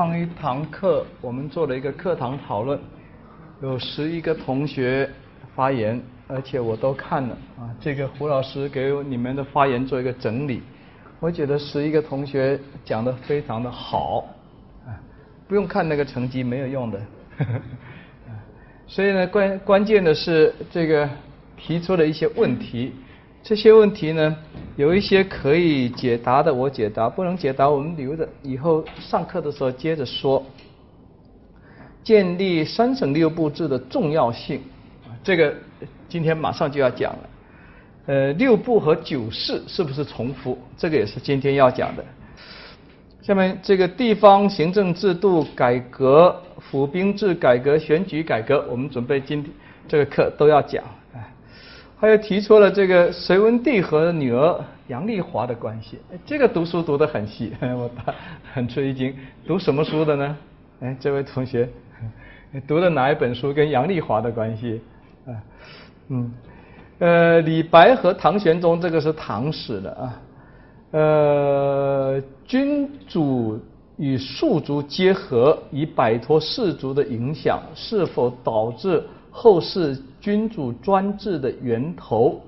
上一堂课我们做了一个课堂讨论，有十一个同学发言，而且我都看了啊。这个胡老师给你们的发言做一个整理，我觉得十一个同学讲的非常的好，啊，不用看那个成绩没有用的，呵 呵所以呢关关键的是这个提出了一些问题。这些问题呢，有一些可以解答的，我解答；不能解答，我们留着以后上课的时候接着说。建立三省六部制的重要性，这个今天马上就要讲了。呃，六部和九市是不是重复？这个也是今天要讲的。下面这个地方行政制度改革、府兵制改革、选举改革，我们准备今天这个课都要讲。他又提出了这个隋文帝和女儿杨丽华的关系，这个读书读得很细，我很吃一惊。读什么书的呢？哎，这位同学，读的哪一本书跟杨丽华的关系？啊，嗯，呃，李白和唐玄宗这个是唐史的啊。呃，君主与庶族结合，以摆脱世族的影响，是否导致？后世君主专制的源头，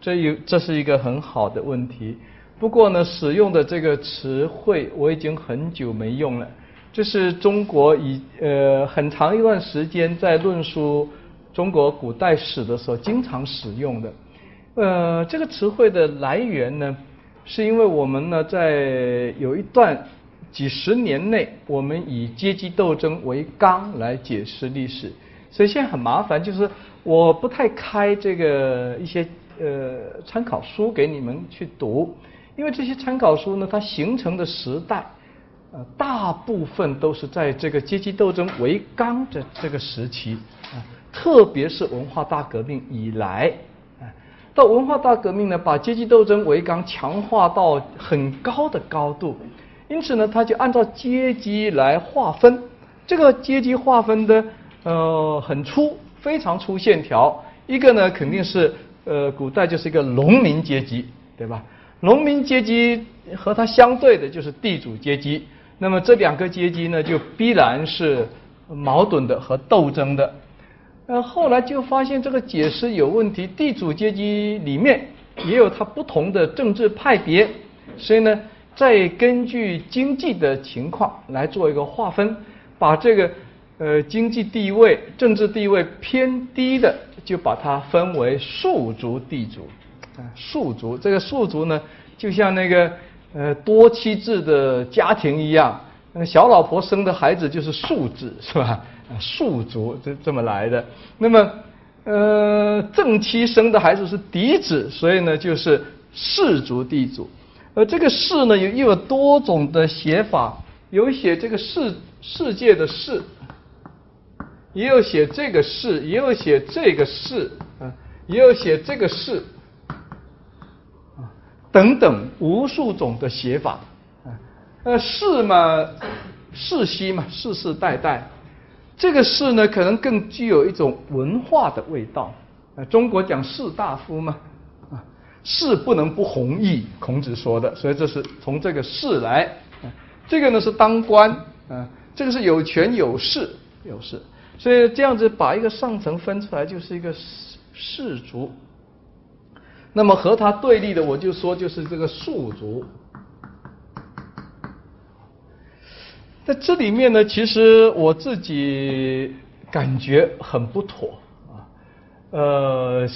这有这是一个很好的问题。不过呢，使用的这个词汇我已经很久没用了。这是中国以呃很长一段时间在论述中国古代史的时候经常使用的。呃，这个词汇的来源呢，是因为我们呢在有一段几十年内，我们以阶级斗争为纲来解释历史。所以现在很麻烦，就是我不太开这个一些呃参考书给你们去读，因为这些参考书呢，它形成的时代，呃，大部分都是在这个阶级斗争为纲的这个时期，啊，特别是文化大革命以来，啊，到文化大革命呢，把阶级斗争为纲强化到很高的高度，因此呢，他就按照阶级来划分，这个阶级划分的。呃，很粗，非常粗线条。一个呢，肯定是呃，古代就是一个农民阶级，对吧？农民阶级和它相对的就是地主阶级。那么这两个阶级呢，就必然是矛盾的和斗争的。呃，后来就发现这个解释有问题，地主阶级里面也有它不同的政治派别，所以呢，再根据经济的情况来做一个划分，把这个。呃，经济地位、政治地位偏低的，就把它分为庶族地主。啊，庶族，这个庶族呢，就像那个呃多妻制的家庭一样，那小老婆生的孩子就是庶子，是吧？啊，庶族这这么来的。那么，呃，正妻生的孩子是嫡子，所以呢，就是世族地主。而这个世呢，又又有多种的写法，有写这个世世界的世。也有写这个事，也有写这个事，啊，也有写这个事，啊，等等无数种的写法，啊，呃，世嘛，世袭嘛，世世代代，这个世呢，可能更具有一种文化的味道，啊，中国讲士大夫嘛，啊，士不能不弘毅，孔子说的，所以这是从这个士来，啊，这个呢是当官，啊，这个是有权有势有势。所以这样子把一个上层分出来，就是一个士士族。那么和他对立的，我就说就是这个庶族。在这里面呢，其实我自己感觉很不妥啊。呃，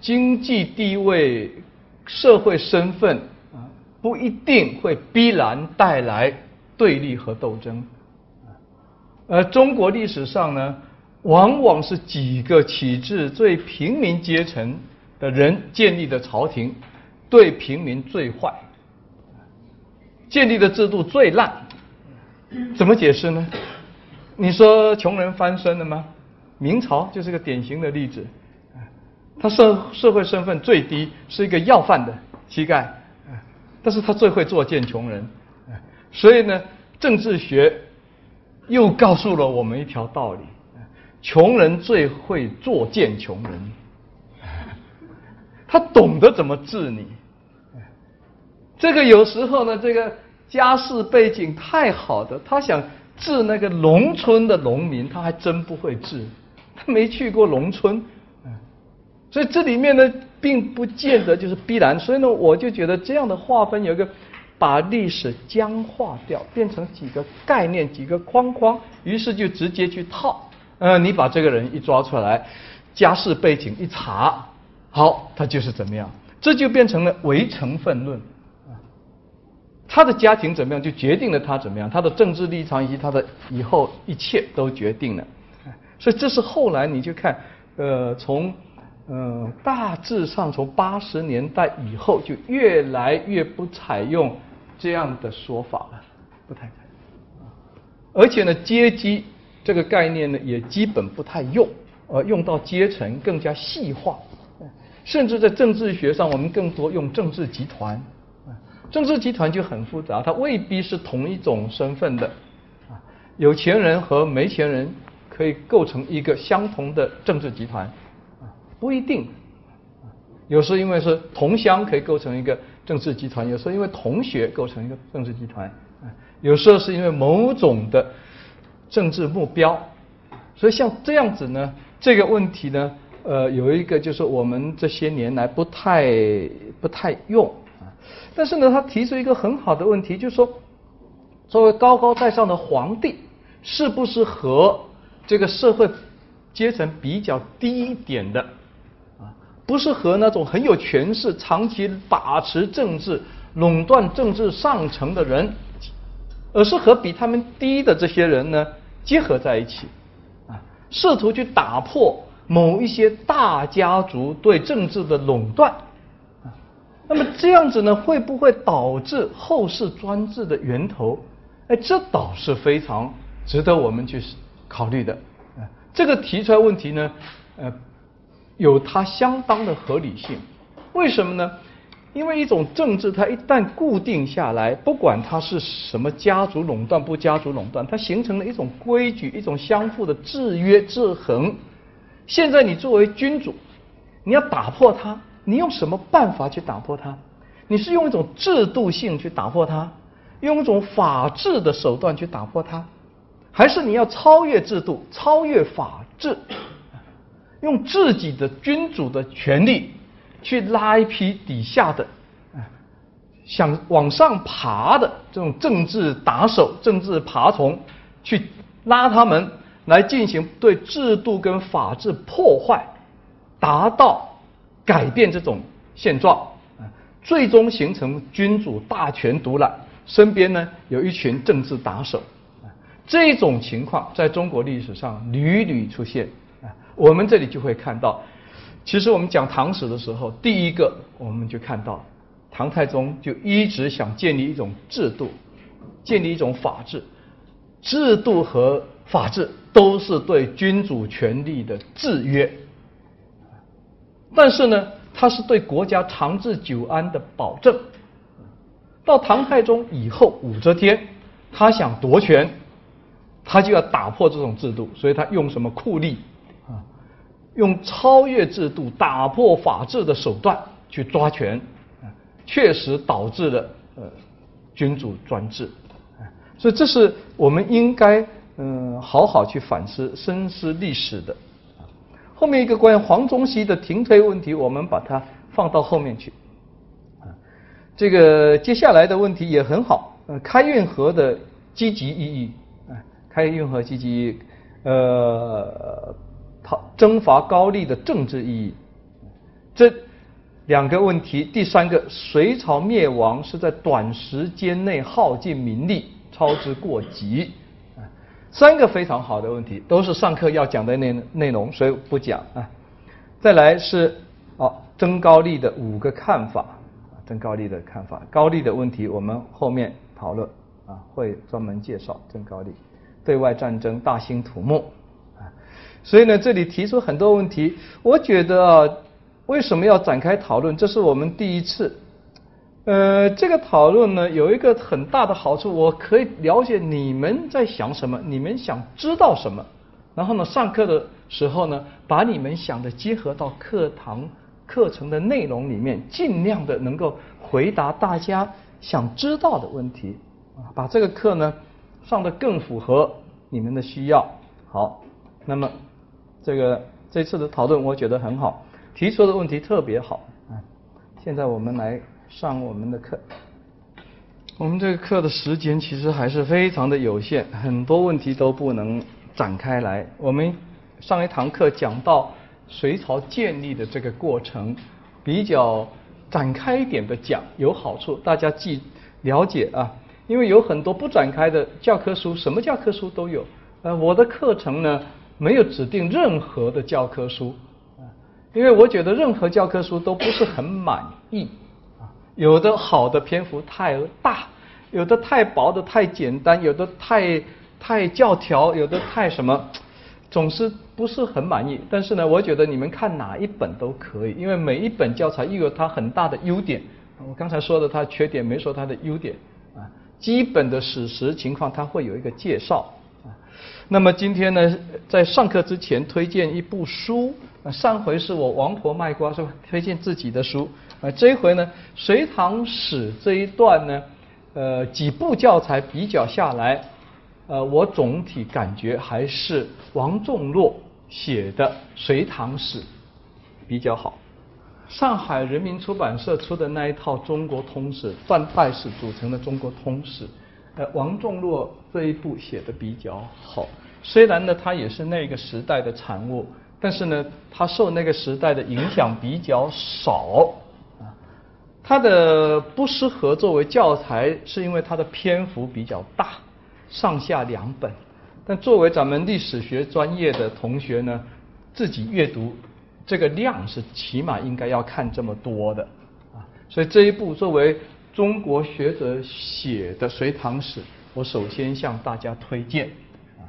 经济地位、社会身份啊，不一定会必然带来对立和斗争。而中国历史上呢，往往是几个体制最平民阶层的人建立的朝廷，对平民最坏，建立的制度最烂，怎么解释呢？你说穷人翻身了吗？明朝就是个典型的例子，他社社会身份最低，是一个要饭的乞丐，但是他最会作践穷人，所以呢，政治学。又告诉了我们一条道理：穷人最会作践穷人，他懂得怎么治你。这个有时候呢，这个家世背景太好的，他想治那个农村的农民，他还真不会治，他没去过农村，所以这里面呢，并不见得就是必然。所以呢，我就觉得这样的划分有一个。把历史僵化掉，变成几个概念、几个框框，于是就直接去套。呃，你把这个人一抓出来，家世背景一查，好，他就是怎么样，这就变成了唯成分论。他的家庭怎么样，就决定了他怎么样，他的政治立场以及他的以后一切都决定了。所以这是后来你就看，呃，从呃大致上从八十年代以后，就越来越不采用。这样的说法了，不太而且呢，阶级这个概念呢，也基本不太用，呃，用到阶层更加细化，甚至在政治学上，我们更多用政治集团，政治集团就很复杂，它未必是同一种身份的，啊，有钱人和没钱人可以构成一个相同的政治集团，啊，不一定，有时因为是同乡可以构成一个。政治集团有时候因为同学构成一个政治集团，有时候是因为某种的政治目标，所以像这样子呢，这个问题呢，呃，有一个就是我们这些年来不太不太用啊，但是呢，他提出一个很好的问题，就是说，作为高高在上的皇帝，是不是和这个社会阶层比较低一点的？不是和那种很有权势、长期把持政治、垄断政治上层的人，而是和比他们低的这些人呢结合在一起，啊，试图去打破某一些大家族对政治的垄断，啊，那么这样子呢，会不会导致后世专制的源头？哎，这倒是非常值得我们去考虑的。啊，这个提出来问题呢，呃。有它相当的合理性，为什么呢？因为一种政治，它一旦固定下来，不管它是什么家族垄断不家族垄断，它形成了一种规矩，一种相互的制约制衡。现在你作为君主，你要打破它，你用什么办法去打破它？你是用一种制度性去打破它，用一种法治的手段去打破它，还是你要超越制度，超越法治？用自己的君主的权力去拉一批底下的，想往上爬的这种政治打手、政治爬虫，去拉他们来进行对制度跟法治破坏，达到改变这种现状，最终形成君主大权独揽，身边呢有一群政治打手，这种情况在中国历史上屡屡出现。我们这里就会看到，其实我们讲唐史的时候，第一个我们就看到，唐太宗就一直想建立一种制度，建立一种法治，制度和法治都是对君主权力的制约，但是呢，它是对国家长治久安的保证。到唐太宗以后，武则天他想夺权，他就要打破这种制度，所以他用什么酷吏？用超越制度、打破法治的手段去抓权，确实导致了呃君主专制，所以这是我们应该嗯好好去反思、深思历史的。后面一个关于黄宗羲的停推问题，我们把它放到后面去。这个接下来的问题也很好，呃，开运河的积极意义，啊，开运河积极，呃。征伐高丽的政治意义，这两个问题。第三个，隋朝灭亡是在短时间内耗尽民力，操之过急。三个非常好的问题，都是上课要讲的内内容，所以不讲啊。再来是哦，征高丽的五个看法，征高丽的看法，高丽的问题我们后面讨论啊，会专门介绍征高丽。对外战争大兴土木。所以呢，这里提出很多问题，我觉得啊，为什么要展开讨论？这是我们第一次。呃，这个讨论呢，有一个很大的好处，我可以了解你们在想什么，你们想知道什么。然后呢，上课的时候呢，把你们想的结合到课堂课程的内容里面，尽量的能够回答大家想知道的问题啊，把这个课呢，上的更符合你们的需要。好，那么这个这次的讨论我觉得很好，提出的问题特别好。啊，现在我们来上我们的课。我们这个课的时间其实还是非常的有限，很多问题都不能展开来。我们上一堂课讲到隋朝建立的这个过程，比较展开一点的讲有好处，大家记了解啊。因为有很多不展开的教科书，什么教科书都有。呃，我的课程呢没有指定任何的教科书，啊，因为我觉得任何教科书都不是很满意。啊有的好的篇幅太大，有的太薄的太简单，有的太太教条，有的太什么，总是不是很满意。但是呢，我觉得你们看哪一本都可以，因为每一本教材又有它很大的优点。我刚才说的它缺点，没说它的优点啊。基本的史实情况，它会有一个介绍。那么今天呢，在上课之前推荐一部书。上回是我王婆卖瓜是吧？推荐自己的书。啊，这一回呢，隋唐史这一段呢，呃，几部教材比较下来，呃，我总体感觉还是王仲洛写的隋唐史比较好。上海人民出版社出的那一套《中国通史》，断代史组成的《中国通史》，呃，王仲洛这一部写的比较好。虽然呢，它也是那个时代的产物，但是呢，它受那个时代的影响比较少啊。它的不适合作为教材，是因为它的篇幅比较大，上下两本。但作为咱们历史学专业的同学呢，自己阅读这个量是起码应该要看这么多的啊。所以这一部作为中国学者写的隋唐史，我首先向大家推荐啊。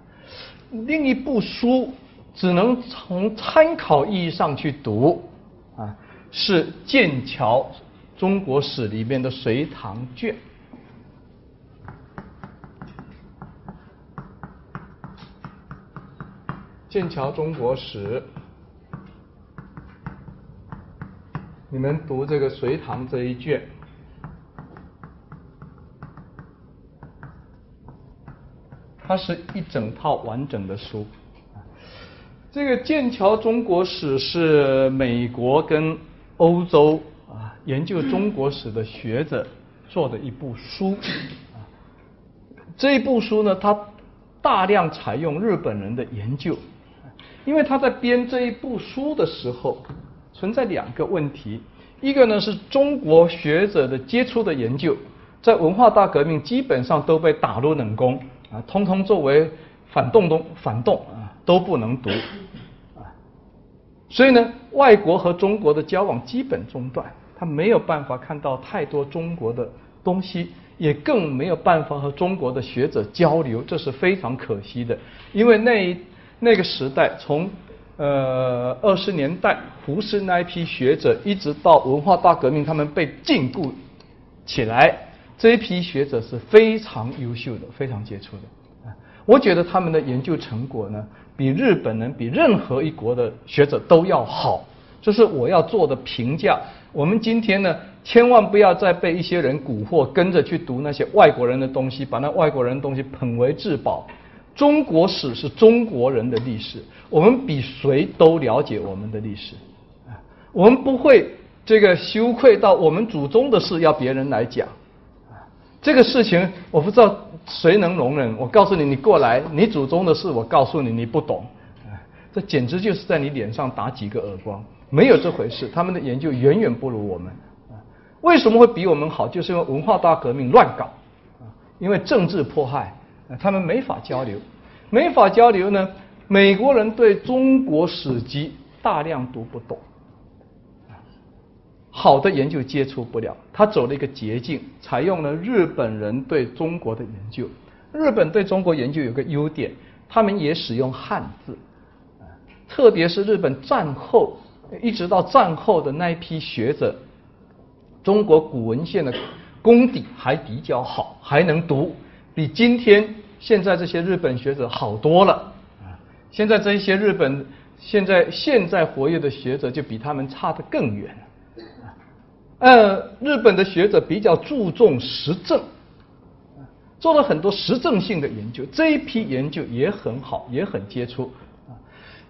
另一部书只能从参考意义上去读啊，是剑桥。中国史里面的隋唐卷，剑桥中国史，你们读这个隋唐这一卷，它是一整套完整的书。这个剑桥中国史是美国跟欧洲啊。研究中国史的学者做的一部书，这一部书呢，它大量采用日本人的研究，因为他在编这一部书的时候，存在两个问题，一个呢是中国学者的杰出的研究，在文化大革命基本上都被打入冷宫，啊，通通作为反动东反动啊，都不能读，啊，所以呢，外国和中国的交往基本中断。他没有办法看到太多中国的东西，也更没有办法和中国的学者交流，这是非常可惜的。因为那那个时代，从呃二十年代胡适那一批学者，一直到文化大革命，他们被禁锢起来，这批学者是非常优秀的，非常杰出的。啊我觉得他们的研究成果呢，比日本人、比任何一国的学者都要好。这是我要做的评价。我们今天呢，千万不要再被一些人蛊惑，跟着去读那些外国人的东西，把那外国人的东西捧为至宝。中国史是中国人的历史，我们比谁都了解我们的历史。啊我们不会这个羞愧到我们祖宗的事要别人来讲。这个事情我不知道谁能容忍。我告诉你，你过来，你祖宗的事我告诉你，你不懂。这简直就是在你脸上打几个耳光。没有这回事，他们的研究远远不如我们。为什么会比我们好？就是因为文化大革命乱搞，因为政治迫害，他们没法交流，没法交流呢。美国人对中国史籍大量读不懂，好的研究接触不了。他走了一个捷径，采用了日本人对中国的研究。日本对中国研究有个优点，他们也使用汉字，特别是日本战后。一直到战后的那一批学者，中国古文献的功底还比较好，还能读，比今天现在这些日本学者好多了。现在这些日本现在现在活跃的学者就比他们差得更远。呃，日本的学者比较注重实证，做了很多实证性的研究，这一批研究也很好，也很杰出。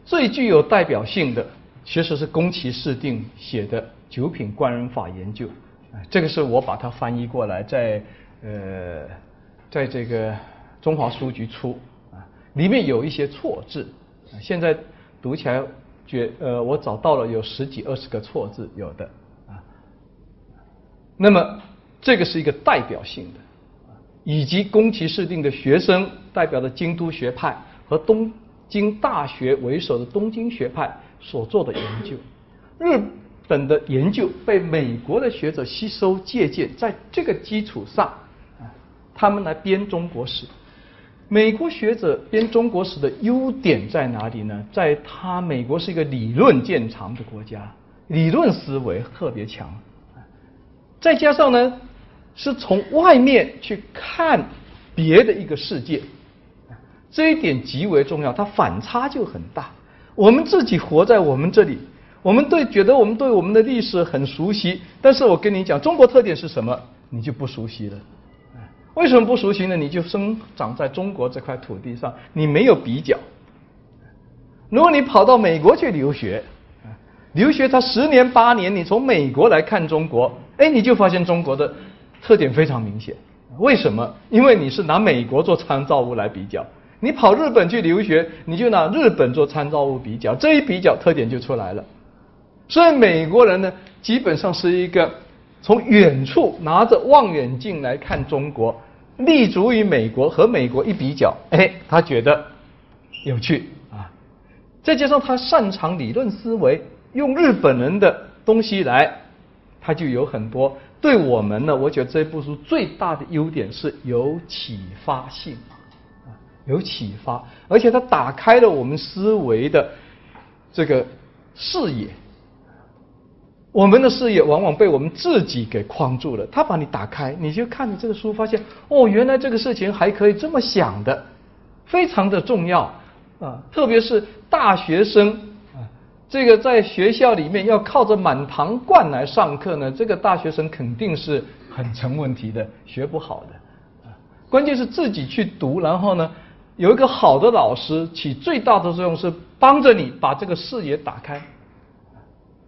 最具有代表性的其实是宫崎市定写的《九品官人法研究》，这个是我把它翻译过来，在呃，在这个中华书局出，啊，里面有一些错字，现在读起来觉呃，我找到了有十几二十个错字，有的，那么这个是一个代表性的。以及宫崎市定的学生代表的京都学派和东京大学为首的东京学派所做的研究，日本的研究被美国的学者吸收借鉴，在这个基础上，啊，他们来编中国史。美国学者编中国史的优点在哪里呢？在他美国是一个理论见长的国家，理论思维特别强，再加上呢。是从外面去看别的一个世界，这一点极为重要，它反差就很大。我们自己活在我们这里，我们对觉得我们对我们的历史很熟悉，但是我跟你讲，中国特点是什么，你就不熟悉了。为什么不熟悉呢？你就生长在中国这块土地上，你没有比较。如果你跑到美国去留学，留学他十年八年，你从美国来看中国，哎，你就发现中国的。特点非常明显，为什么？因为你是拿美国做参照物来比较，你跑日本去留学，你就拿日本做参照物比较，这一比较特点就出来了。所以美国人呢，基本上是一个从远处拿着望远镜来看中国，立足于美国和美国一比较，哎，他觉得有趣啊。再加上他擅长理论思维，用日本人的东西来，他就有很多。对我们呢，我觉得这部书最大的优点是有启发性，啊，有启发，而且它打开了我们思维的这个视野。我们的视野往往被我们自己给框住了，他把你打开，你就看着这个书，发现哦，原来这个事情还可以这么想的，非常的重要啊，特别是大学生。这个在学校里面要靠着满堂灌来上课呢，这个大学生肯定是很成问题的，学不好的。关键是自己去读，然后呢，有一个好的老师起最大的作用是帮着你把这个视野打开，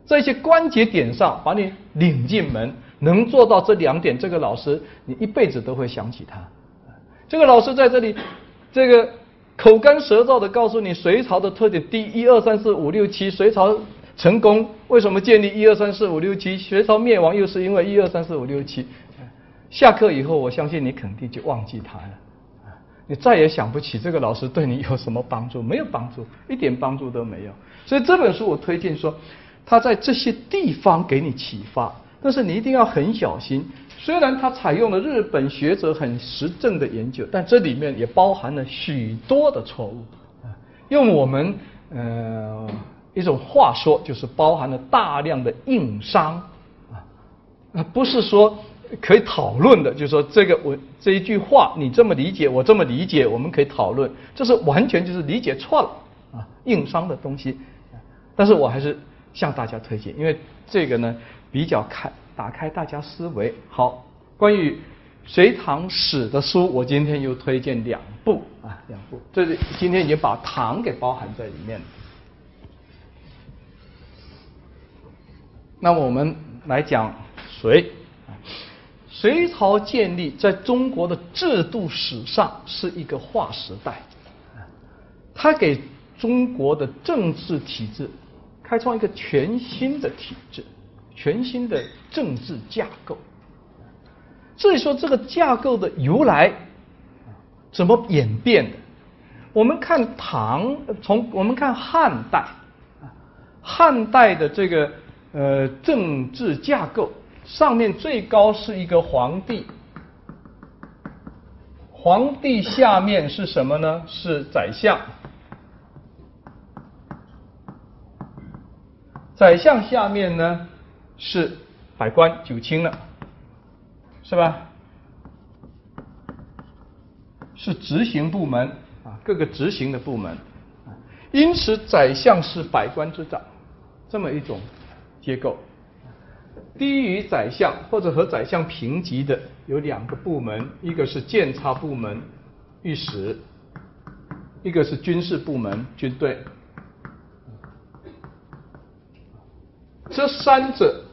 在一些关节点上把你领进门。能做到这两点，这个老师你一辈子都会想起他。这个老师在这里，这个。口干舌燥的告诉你隋朝的特点：第一、二、三、四、五、六、七。隋朝成功为什么建立一二三四五六七？隋朝灭亡又是因为一二三四五六七。下课以后，我相信你肯定就忘记他了，你再也想不起这个老师对你有什么帮助，没有帮助，一点帮助都没有。所以这本书我推荐说，他在这些地方给你启发，但是你一定要很小心。虽然它采用了日本学者很实证的研究，但这里面也包含了许多的错误。用我们呃一种话说，就是包含了大量的硬伤啊，不是说可以讨论的，就是说这个我这一句话你这么理解，我这么理解，我们可以讨论，这是完全就是理解错了啊，硬伤的东西。但是我还是向大家推荐，因为这个呢比较开。打开大家思维。好，关于隋唐史的书，我今天又推荐两部啊，两部。这里今天已经把唐给包含在里面了。那么我们来讲隋。隋朝建立在中国的制度史上是一个划时代，它给中国的政治体制开创一个全新的体制。全新的政治架构。至于说这个架构的由来，怎么演变的？我们看唐，从我们看汉代，汉代的这个呃政治架构，上面最高是一个皇帝，皇帝下面是什么呢？是宰相，宰相下面呢？是百官九卿了，是吧？是执行部门啊，各个执行的部门，因此宰相是百官之长，这么一种结构。低于宰相或者和宰相平级的有两个部门，一个是监察部门，御史；一个是军事部门，军队。这三者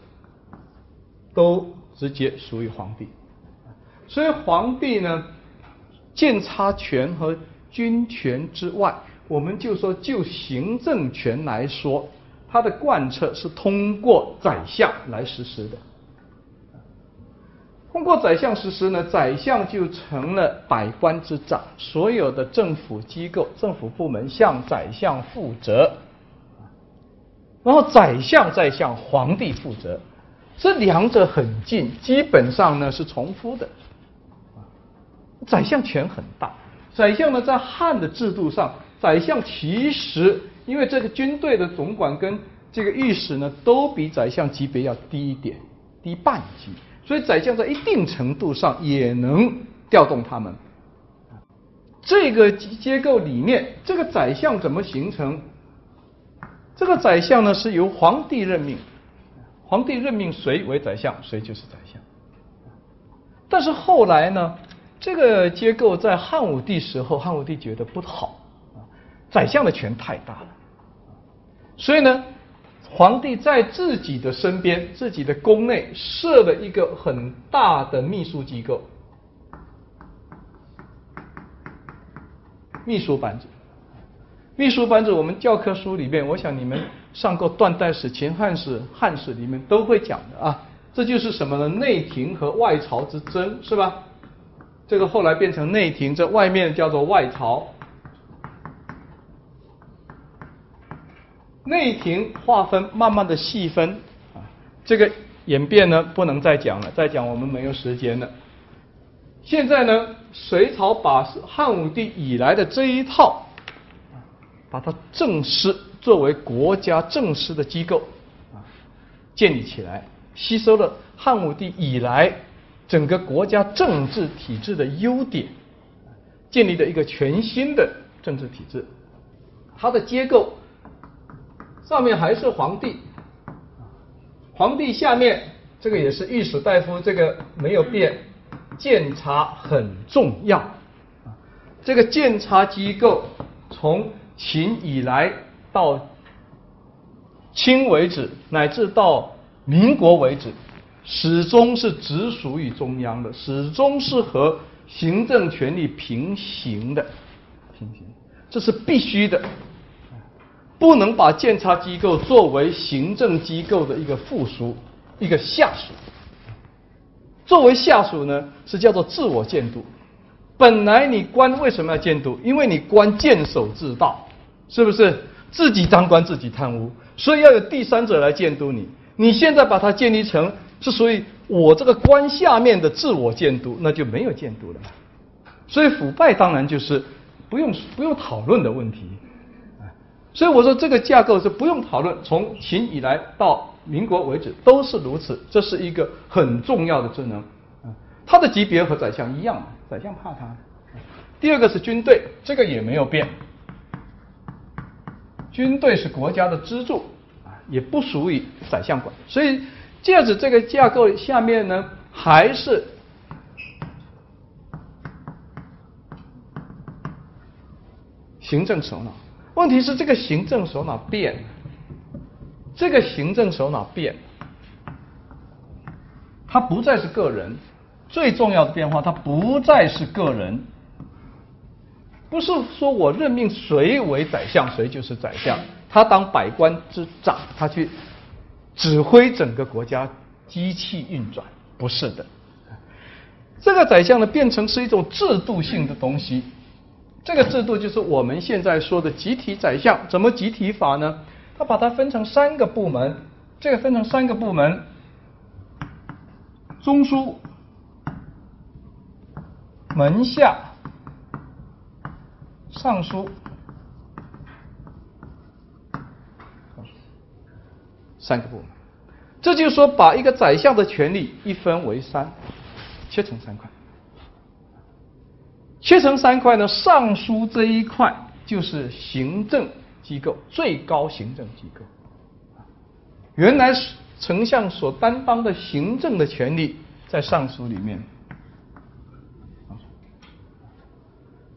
都直接属于皇帝，所以皇帝呢，监察权和军权之外，我们就说就行政权来说，它的贯彻是通过宰相来实施的。通过宰相实施呢，宰相就成了百官之长，所有的政府机构、政府部门向宰相负责。然后宰相再向皇帝负责，这两者很近，基本上呢是重复的。宰相权很大，宰相呢在汉的制度上，宰相其实因为这个军队的总管跟这个御史呢都比宰相级别要低一点，低半级，所以宰相在一定程度上也能调动他们。这个结构里面，这个宰相怎么形成？这个宰相呢是由皇帝任命，皇帝任命谁为宰相，谁就是宰相。但是后来呢，这个结构在汉武帝时候，汉武帝觉得不好，宰相的权太大了，所以呢，皇帝在自己的身边、自己的宫内设了一个很大的秘书机构，秘书班子。秘书班子，我们教科书里面，我想你们上过断代史、秦汉史、汉史里面都会讲的啊。这就是什么呢？内廷和外朝之争，是吧？这个后来变成内廷，这外面叫做外朝。内廷划分慢慢的细分啊，这个演变呢不能再讲了，再讲我们没有时间了。现在呢，隋朝把汉武帝以来的这一套。把它正式作为国家正式的机构啊建立起来，吸收了汉武帝以来整个国家政治体制的优点，建立的一个全新的政治体制。它的结构上面还是皇帝，皇帝下面这个也是御史大夫，这个没有变。监察很重要，这个监察机构从。秦以来到清为止，乃至到民国为止，始终是直属于中央的，始终是和行政权力平行的，平行，这是必须的，不能把监察机构作为行政机构的一个附属、一个下属。作为下属呢，是叫做自我监督。本来你官为什么要监督？因为你官监守自盗。是不是自己当官自己贪污，所以要有第三者来监督你？你现在把它建立成是属于我这个官下面的自我监督，那就没有监督了。所以腐败当然就是不用不用讨论的问题。所以我说这个架构是不用讨论，从秦以来到民国为止都是如此，这是一个很重要的职能。他的级别和宰相一样，宰相怕他。第二个是军队，这个也没有变。军队是国家的支柱啊，也不属于宰相管，所以这子这个架构下面呢，还是行政首脑。问题是这个行政首脑变，这个行政首脑变，他不再是个人，最重要的变化，他不再是个人。不是说我任命谁为宰相，谁就是宰相。他当百官之长，他去指挥整个国家机器运转，不是的。这个宰相呢，变成是一种制度性的东西。这个制度就是我们现在说的集体宰相。怎么集体法呢？他把它分成三个部门，这个分成三个部门：中书、门下。尚书，三个部门，这就是说，把一个宰相的权力一分为三，切成三块。切成三块呢，尚书这一块就是行政机构，最高行政机构。原来是丞相所担当的行政的权利在尚书里面。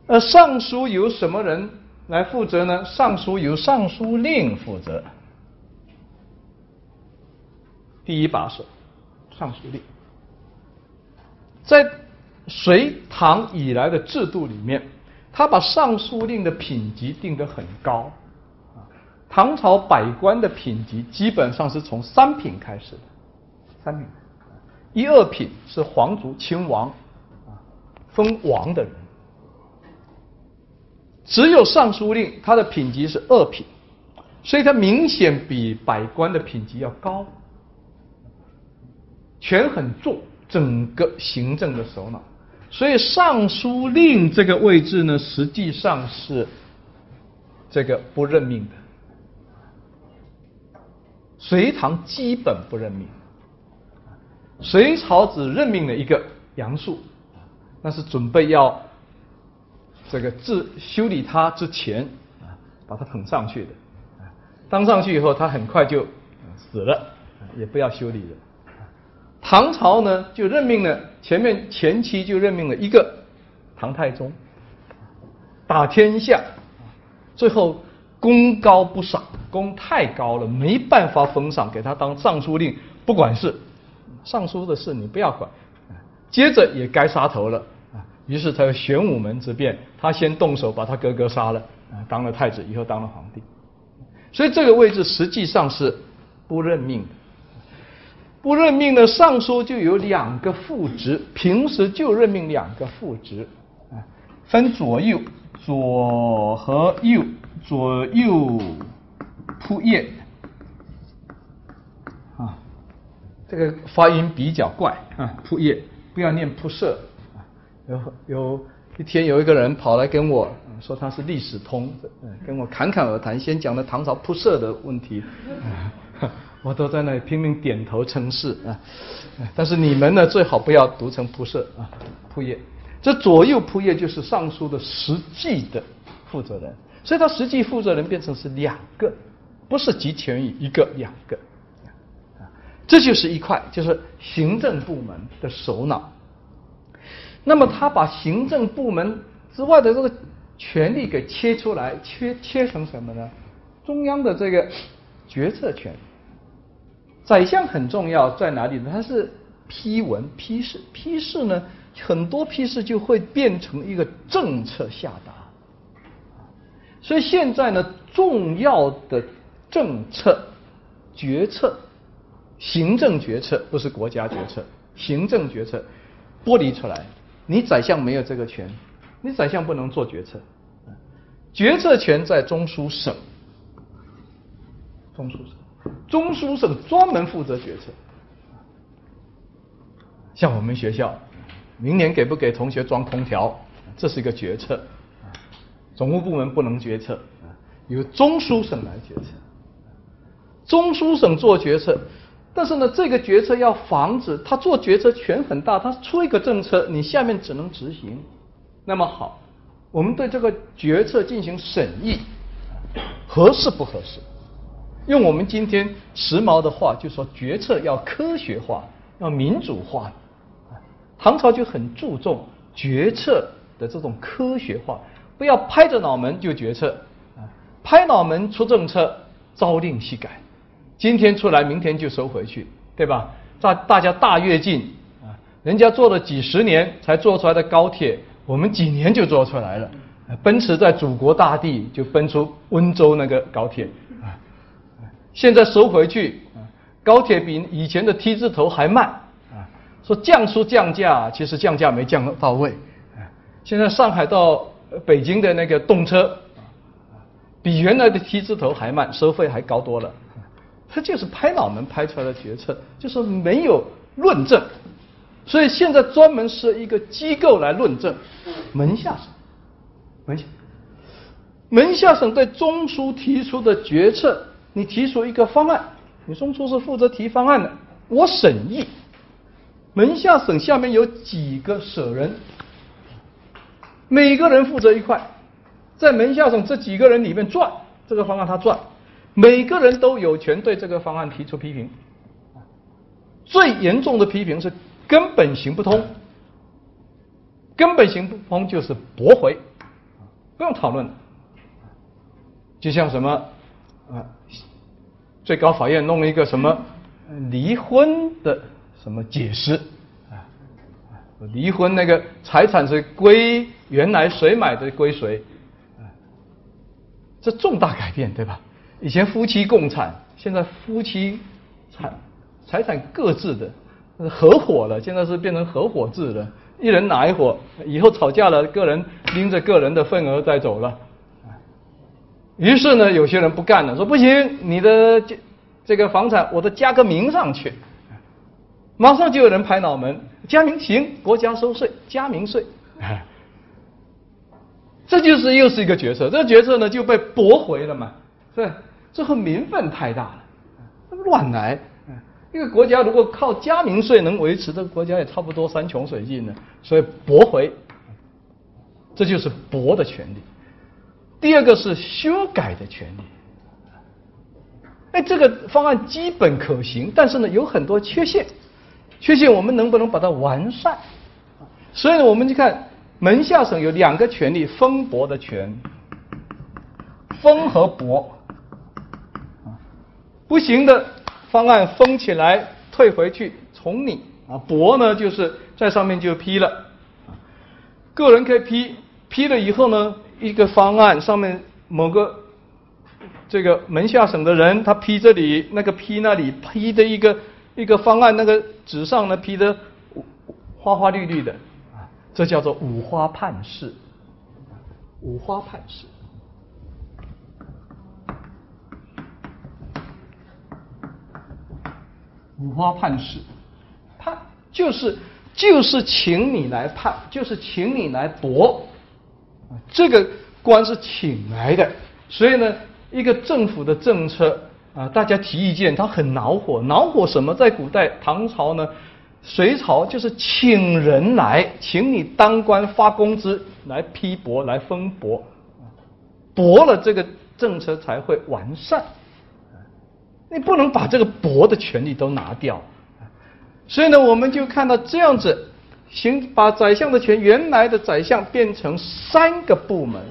而尚书由什么人来负责呢？尚书由尚书令负责，第一把手，尚书令。在隋唐以来的制度里面，他把尚书令的品级定得很高。唐朝百官的品级基本上是从三品开始的，三品，一二品是皇族亲王，啊，封王的人。只有尚书令，他的品级是二品，所以他明显比百官的品级要高，权很重，整个行政的首脑。所以尚书令这个位置呢，实际上是这个不任命的。隋唐基本不任命，隋朝只任命了一个杨素，那是准备要。这个治修理他之前啊，把他捧上去的，当上去以后，他很快就死了，也不要修理了。唐朝呢，就任命了前面前期就任命了一个唐太宗，打天下，最后功高不赏，功太高了，没办法封赏，给他当尚书令，不管事，尚书的事你不要管，接着也该杀头了。于是他有玄武门之变，他先动手把他哥哥杀了，啊，当了太子以后当了皇帝，所以这个位置实际上是不任命的。不任命的尚书就有两个副职，平时就任命两个副职，啊，分左右，左和右，左右仆射，啊，这个发音比较怪啊，仆射不要念仆射。有有一天，有一个人跑来跟我说他是历史通，跟我侃侃而谈，先讲了唐朝铺设的问题，我都在那里拼命点头称是啊。但是你们呢，最好不要读成铺设啊，铺业。这左右铺业就是尚书的实际的负责人，所以他实际负责人变成是两个，不是集权于一个两个，啊，这就是一块，就是行政部门的首脑。那么他把行政部门之外的这个权力给切出来，切切成什么呢？中央的这个决策权。宰相很重要在哪里呢？他是批文批示，批示呢很多批示就会变成一个政策下达。所以现在呢，重要的政策决策、行政决策不是国家决策，行政决策剥离出来。你宰相没有这个权，你宰相不能做决策，决策权在中书省，中书省，中书省专门负责决策。像我们学校，明年给不给同学装空调，这是一个决策，总务部门不能决策，由中书省来决策，中书省做决策。但是呢，这个决策要防止他做决策权很大，他出一个政策，你下面只能执行。那么好，我们对这个决策进行审议，合适不合适？用我们今天时髦的话，就说决策要科学化，要民主化。唐朝就很注重决策的这种科学化，不要拍着脑门就决策，拍脑门出政策，朝令夕改。今天出来，明天就收回去，对吧？大大家大跃进啊，人家做了几十年才做出来的高铁，我们几年就做出来了。奔驰在祖国大地就奔出温州那个高铁啊，现在收回去，高铁比以前的 T 字头还慢啊。说降速降价，其实降价没降到位。现在上海到北京的那个动车，比原来的 T 字头还慢，收费还高多了。他就是拍脑门拍出来的决策，就是没有论证，所以现在专门设一个机构来论证。门下省，门下，门下省对中枢提出的决策，你提出一个方案，你中枢是负责提方案的，我审议。门下省下面有几个舍人，每个人负责一块，在门下省这几个人里面转这个方案，他转。每个人都有权对这个方案提出批评，最严重的批评是根本行不通，根本行不通就是驳回，不用讨论。就像什么啊，最高法院弄了一个什么离婚的什么解释啊，离婚那个财产是归原来谁买的归谁，这重大改变对吧？以前夫妻共产，现在夫妻产财产各自的，合伙了，现在是变成合伙制了，一人拿一伙，以后吵架了，个人拎着个人的份额再走了。于是呢，有些人不干了，说不行，你的这这个房产我都加个名上去，马上就有人拍脑门，加名行，国家收税，加名税，这就是又是一个决策，这个决策呢就被驳回了嘛，是这和民愤太大了，乱来，一个国家如果靠加名税能维持，这个国家也差不多山穷水尽了，所以驳回，这就是驳的权利。第二个是修改的权利，哎，这个方案基本可行，但是呢有很多缺陷，缺陷我们能不能把它完善？所以呢，我们就看门下省有两个权利：封驳的权，封和驳。不行的方案封起来，退回去重拟啊；驳呢，就是在上面就批了，个人可以批，批了以后呢。一个方案上面某个这个门下省的人，他批这里，那个批那里，批的一个一个方案，那个纸上呢批的花花绿绿的，啊，这叫做五花判事，五花判事，五花判事，判就是就是请你来判，就是请你来驳。这个官是请来的，所以呢，一个政府的政策啊，大家提意见，他很恼火。恼火什么？在古代唐朝呢，隋朝就是请人来，请你当官发工资来批驳、来封驳，驳了这个政策才会完善。你不能把这个驳的权利都拿掉。所以呢，我们就看到这样子。行，把宰相的权，原来的宰相变成三个部门，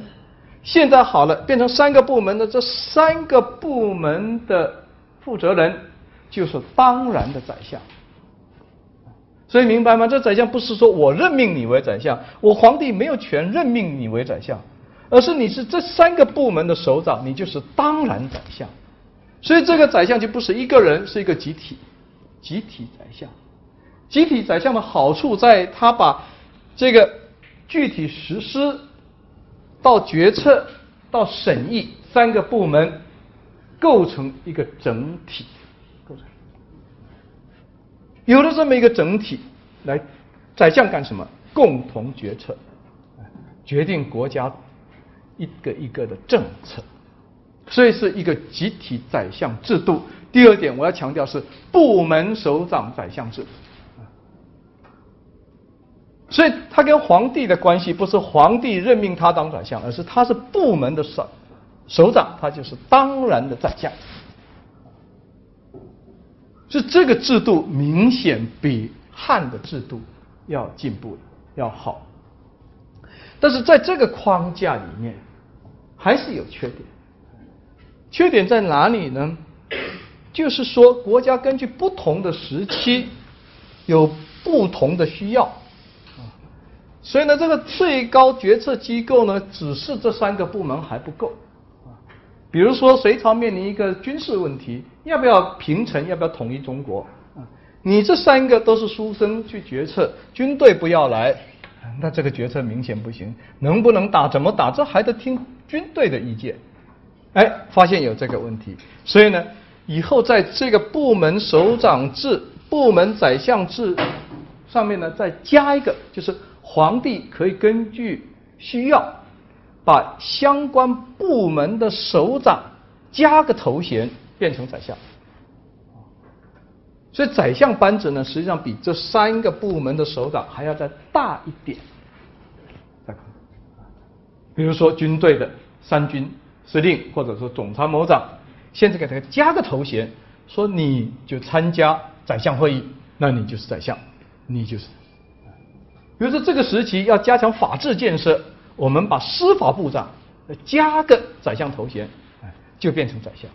现在好了，变成三个部门的这三个部门的负责人就是当然的宰相。所以明白吗？这宰相不是说我任命你为宰相，我皇帝没有权任命你为宰相，而是你是这三个部门的首长，你就是当然宰相。所以这个宰相就不是一个人，是一个集体，集体宰相。集体宰相的好处在，他把这个具体实施到决策到审议三个部门构成一个整体，构成有了这么一个整体来，宰相干什么？共同决策，决定国家一个一个的政策，所以是一个集体宰相制度。第二点我要强调是部门首长宰相制。所以他跟皇帝的关系不是皇帝任命他当宰相，而是他是部门的首首长，他就是当然的宰相。是这个制度明显比汉的制度要进步，要好。但是在这个框架里面，还是有缺点。缺点在哪里呢？就是说，国家根据不同的时期，有不同的需要。所以呢，这个最高决策机构呢，只是这三个部门还不够。比如说，隋朝面临一个军事问题，要不要平城，要不要统一中国？你这三个都是书生去决策，军队不要来，那这个决策明显不行。能不能打，怎么打，这还得听军队的意见。哎，发现有这个问题，所以呢，以后在这个部门首长制、部门宰相制上面呢，再加一个，就是。皇帝可以根据需要，把相关部门的首长加个头衔变成宰相。所以宰相班子呢，实际上比这三个部门的首长还要再大一点。比如说军队的三军司令或者说总参谋长，现在给他加个头衔，说你就参加宰相会议，那你就是宰相，你就是。比如说这个时期要加强法治建设，我们把司法部长加个宰相头衔，就变成宰相。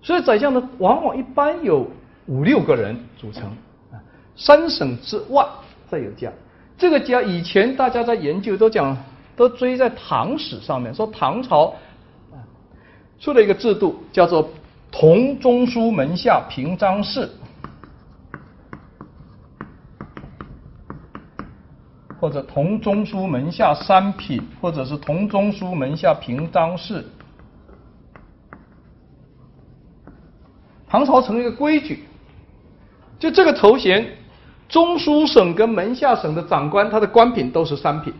所以宰相呢，往往一般有五六个人组成，三省之外再有家。这个家以前大家在研究都讲，都追在唐史上面，说唐朝出了一个制度，叫做同中书门下平章事。或者同中书门下三品，或者是同中书门下平章事。唐朝成一个规矩，就这个头衔，中书省跟门下省的长官，他的官品都是三品。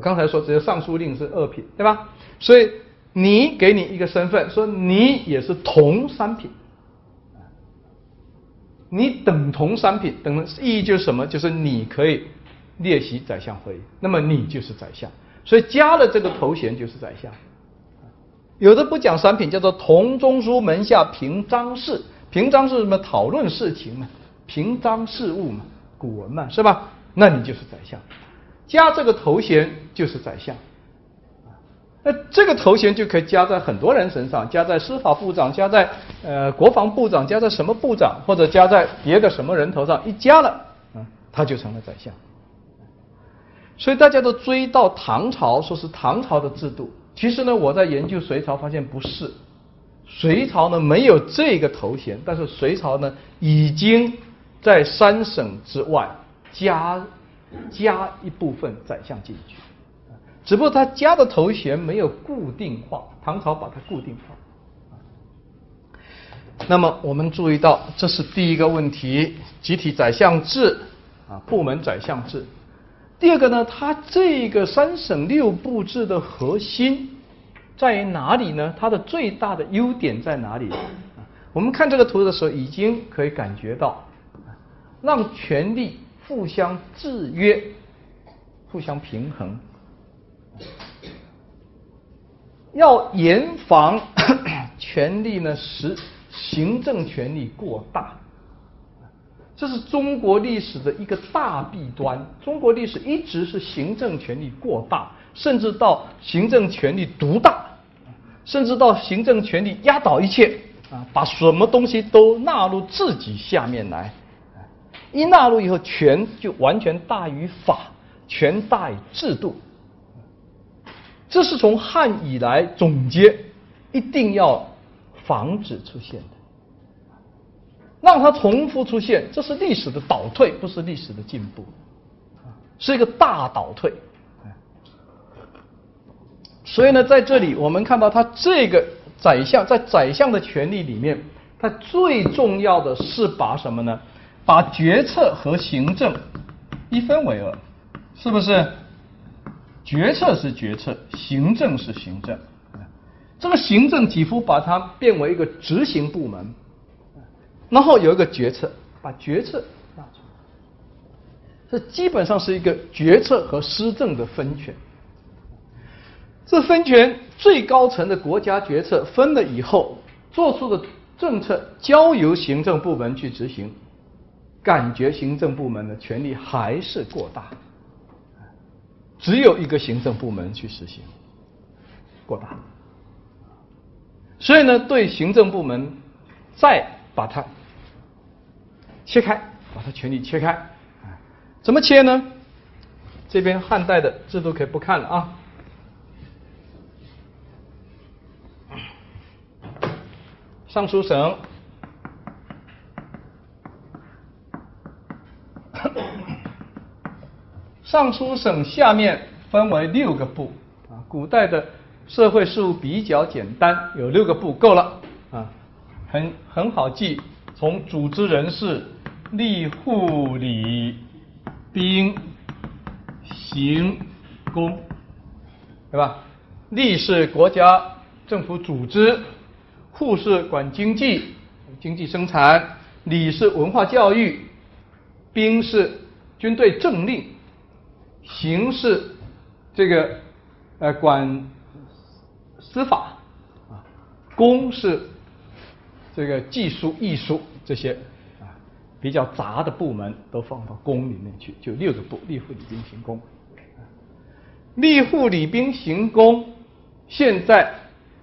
我刚才说只有尚书令是二品，对吧？所以你给你一个身份，说你也是同三品，你等同三品，等意义就是什么？就是你可以。列席宰相会议，那么你就是宰相，所以加了这个头衔就是宰相。有的不讲三品，叫做同中书门下平章事，平章是什么？讨论事情嘛，平章事务嘛，古文嘛，是吧？那你就是宰相，加这个头衔就是宰相。那这个头衔就可以加在很多人身上，加在司法部长，加在呃国防部长，加在什么部长，或者加在别的什么人头上，一加了，啊，他就成了宰相。所以大家都追到唐朝，说是唐朝的制度。其实呢，我在研究隋朝，发现不是。隋朝呢没有这个头衔，但是隋朝呢已经在三省之外加加一部分宰相进去，只不过他加的头衔没有固定化，唐朝把它固定化。那么我们注意到，这是第一个问题：集体宰相制啊，部门宰相制。第二个呢，它这个三省六部制的核心在于哪里呢？它的最大的优点在哪里？我们看这个图的时候，已经可以感觉到，让权力互相制约、互相平衡，要严防 权力呢使行政权力过大。这是中国历史的一个大弊端。中国历史一直是行政权力过大，甚至到行政权力独大，甚至到行政权力压倒一切啊，把什么东西都纳入自己下面来。一纳入以后，权就完全大于法，权大于制度。这是从汉以来总结，一定要防止出现的。让它重复出现，这是历史的倒退，不是历史的进步，是一个大倒退。所以呢，在这里我们看到，他这个宰相在宰相的权力里面，他最重要的是把什么呢？把决策和行政一分为二，是不是？决策是决策，行政是行政。这个行政几乎把它变为一个执行部门。然后有一个决策，把决策拿出来，这基本上是一个决策和施政的分权。这分权最高层的国家决策分了以后，做出的政策交由行政部门去执行，感觉行政部门的权力还是过大，只有一个行政部门去实行，过大。所以呢，对行政部门再把它。切开，把它权力切开，怎么切呢？这边汉代的制度可以不看了啊。尚书省，尚书省下面分为六个部啊。古代的社会事务比较简单，有六个部够了啊，很很好记，从组织人事。吏户礼兵刑工，对吧？吏是国家政府组织，户是管经济、经济生产，礼是文化教育，兵是军队政令，刑是这个呃管司法啊，工是这个技术艺术这些啊。比较杂的部门都放到宫里面去，就六个部：吏户、礼兵、刑工。吏户、礼兵、刑工，现在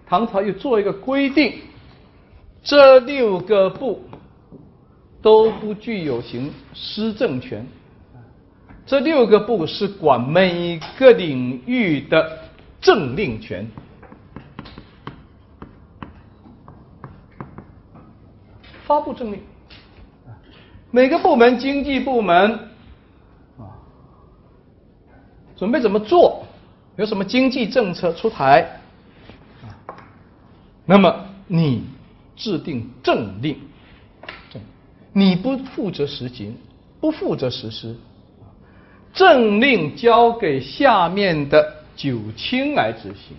唐朝又做一个规定，这六个部都不具有行施政权。这六个部是管每个领域的政令权。发布政令，每个部门，经济部门啊，准备怎么做？有什么经济政策出台？那么你制定政令，你不负责实行，不负责实施，政令交给下面的九卿来执行。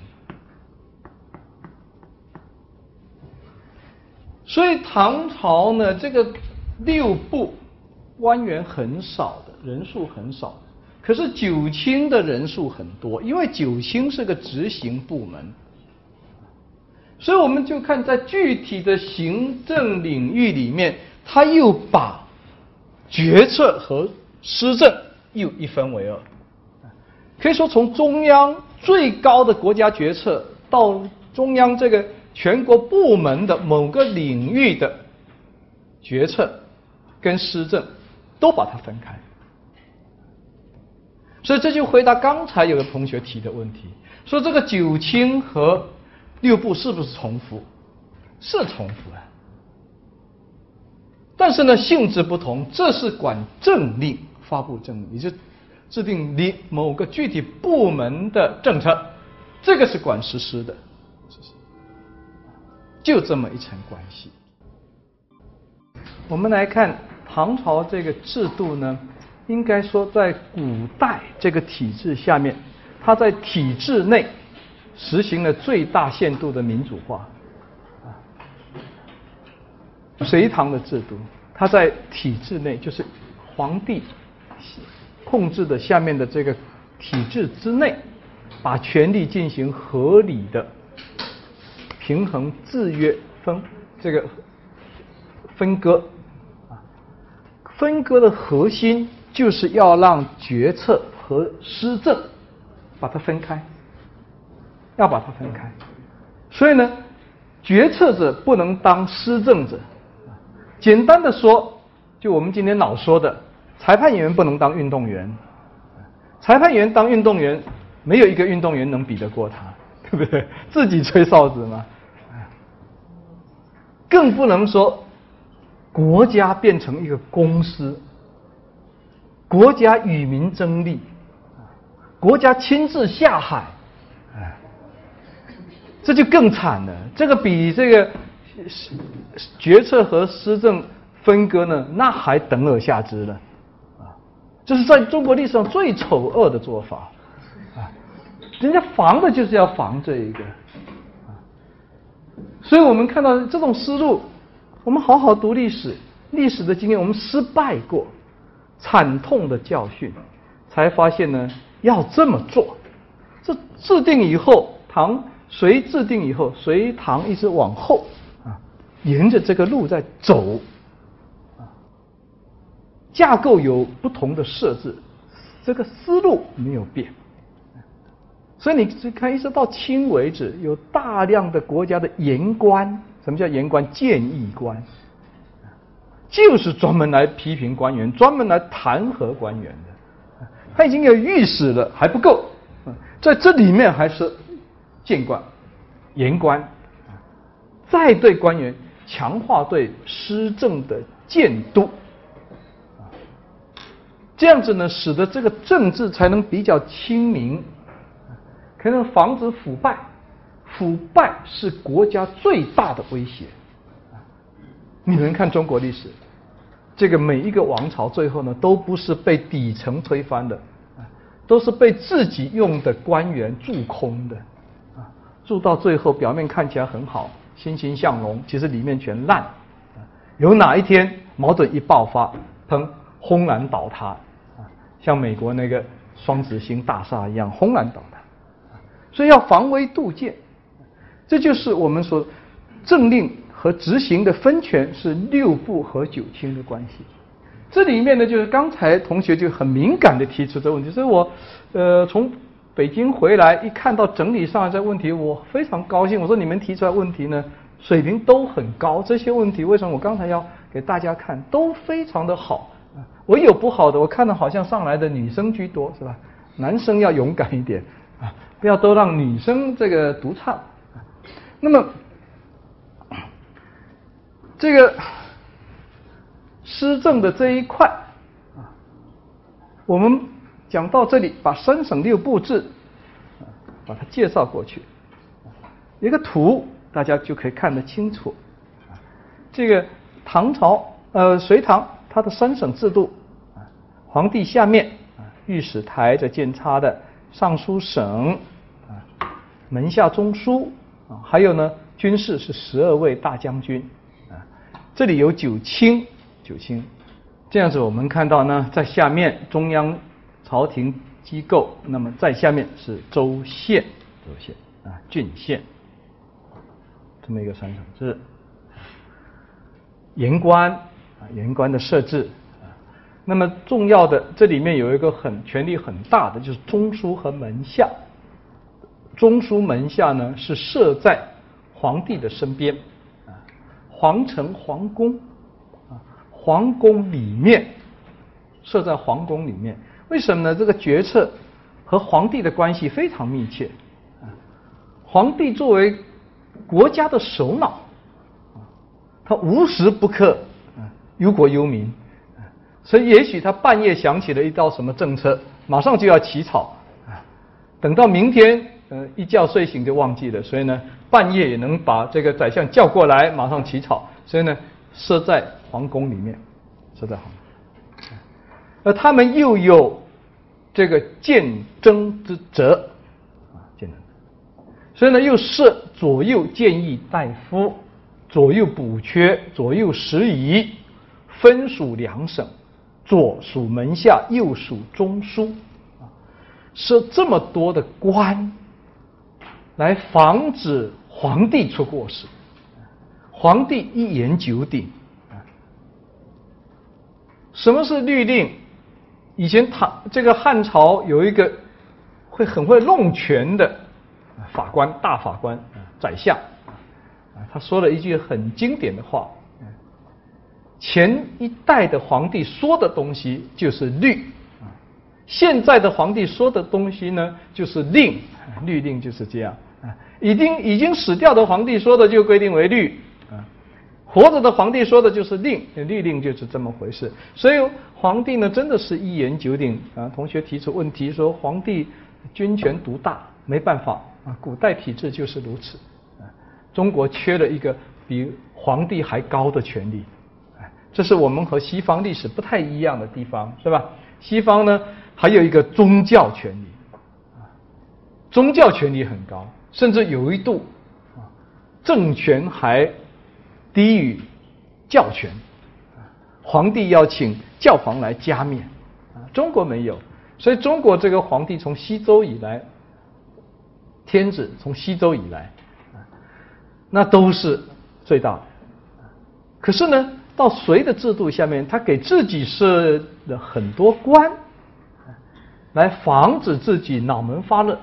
所以唐朝呢，这个六部官员很少的，人数很少，可是九卿的人数很多，因为九卿是个执行部门，所以我们就看在具体的行政领域里面，他又把决策和施政又一分为二，可以说从中央最高的国家决策到中央这个。全国部门的某个领域的决策跟施政都把它分开，所以这就回答刚才有个同学提的问题，说这个九卿和六部是不是重复？是重复啊，但是呢性质不同，这是管政令发布政令，也就制定你某个具体部门的政策，这个是管实施的。就这么一层关系。我们来看唐朝这个制度呢，应该说在古代这个体制下面，它在体制内实行了最大限度的民主化。隋唐的制度，它在体制内就是皇帝控制的下面的这个体制之内，把权力进行合理的。平衡、制约、分这个分割啊，分割的核心就是要让决策和施政把它分开，要把它分开。所以呢，决策者不能当施政者。简单的说，就我们今天老说的，裁判员不能当运动员。裁判员当运动员，没有一个运动员能比得过他，对不对？自己吹哨子嘛。更不能说国家变成一个公司，国家与民争利，国家亲自下海，这就更惨了。这个比这个决策和施政分割呢，那还等而下之了，啊，这是在中国历史上最丑恶的做法，啊，人家防的就是要防这一个。啊所以我们看到这种思路，我们好好读历史，历史的经验，我们失败过，惨痛的教训，才发现呢要这么做。这制定以后，唐隋制定以后，隋唐一直往后，沿着这个路在走，啊，架构有不同的设置，这个思路没有变。所以你只看，一直到清为止，有大量的国家的言官，什么叫言官？建议官，就是专门来批评官员、专门来弹劾官员的。他已经有御史了，还不够，在这里面还是谏官、言官，再对官员强化对施政的监督，这样子呢，使得这个政治才能比较清明。可能防止腐败，腐败是国家最大的威胁。你们看中国历史，这个每一个王朝最后呢，都不是被底层推翻的，都是被自己用的官员蛀空的，啊，蛀到最后表面看起来很好，欣欣向荣，其实里面全烂。有哪一天矛盾一爆发，砰，轰然倒塌，像美国那个双子星大厦一样轰然倒塌。所以要防微杜渐，这就是我们说政令和执行的分权是六部和九卿的关系。这里面呢，就是刚才同学就很敏感的提出这个问题，所以我呃从北京回来一看到整理上来这问题，我非常高兴。我说你们提出来问题呢，水平都很高。这些问题为什么我刚才要给大家看，都非常的好。我有不好的，我看到好像上来的女生居多，是吧？男生要勇敢一点啊，不要都让女生这个独唱。那么这个。施政的这一块啊，我们讲到这里，把三省六部制把它介绍过去，一个图大家就可以看得清楚。这个唐朝呃隋唐它的三省制度，皇帝下面啊御史台在监察的尚书省啊门下中书啊还有呢军事是十二位大将军啊这里有九卿。九卿，这样子我们看到呢，在下面中央朝廷机构，那么在下面是州县、州县啊郡县，这么一个三省制。言官啊，言官的设置啊，那么重要的这里面有一个很权力很大的，就是中书和门下。中书门下呢是设在皇帝的身边啊，皇城、皇宫啊。皇宫里面设在皇宫里面，为什么呢？这个决策和皇帝的关系非常密切。皇帝作为国家的首脑，他无时不刻忧国忧民，所以也许他半夜想起了一道什么政策，马上就要起草，等到明天，呃，一觉睡醒就忘记了，所以呢，半夜也能把这个宰相叫过来，马上起草，所以呢。设在皇宫里面，设在皇宫，而他们又有这个见征之责。啊，见征，所以呢，又设左右谏议大夫，左右补缺，左右拾遗，分属两省，左属门下，右属中书，啊，设这么多的官，来防止皇帝出过失。皇帝一言九鼎，什么是律令？以前唐这个汉朝有一个会很会弄权的法官，大法官宰相，他说了一句很经典的话：前一代的皇帝说的东西就是律，现在的皇帝说的东西呢就是令，律令就是这样。已经已经死掉的皇帝说的就规定为律。活着的皇帝说的就是令，律令就是这么回事。所以皇帝呢，真的是一言九鼎啊。同学提出问题说，皇帝军权独大，没办法啊。古代体制就是如此啊。中国缺了一个比皇帝还高的权力，哎，这是我们和西方历史不太一样的地方，是吧？西方呢，还有一个宗教权力啊，宗教权力很高，甚至有一度啊，政权还。低于教权，皇帝要请教皇来加冕，啊，中国没有，所以中国这个皇帝从西周以来，天子从西周以来，那都是最大的。可是呢，到隋的制度下面，他给自己设了很多官，来防止自己脑门发热，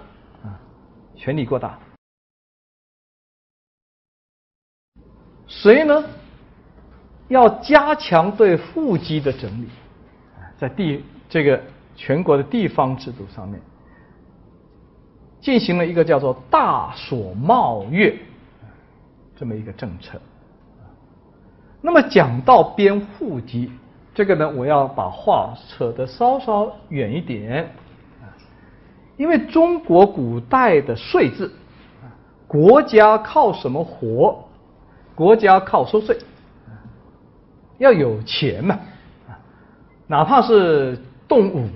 啊，权力过大。谁呢？要加强对户籍的整理，在地这个全国的地方制度上面，进行了一个叫做“大所茂月”这么一个政策。那么讲到编户籍，这个呢，我要把话扯得稍稍远一点，因为中国古代的税制，国家靠什么活？国家靠收税，要有钱嘛，哪怕是动物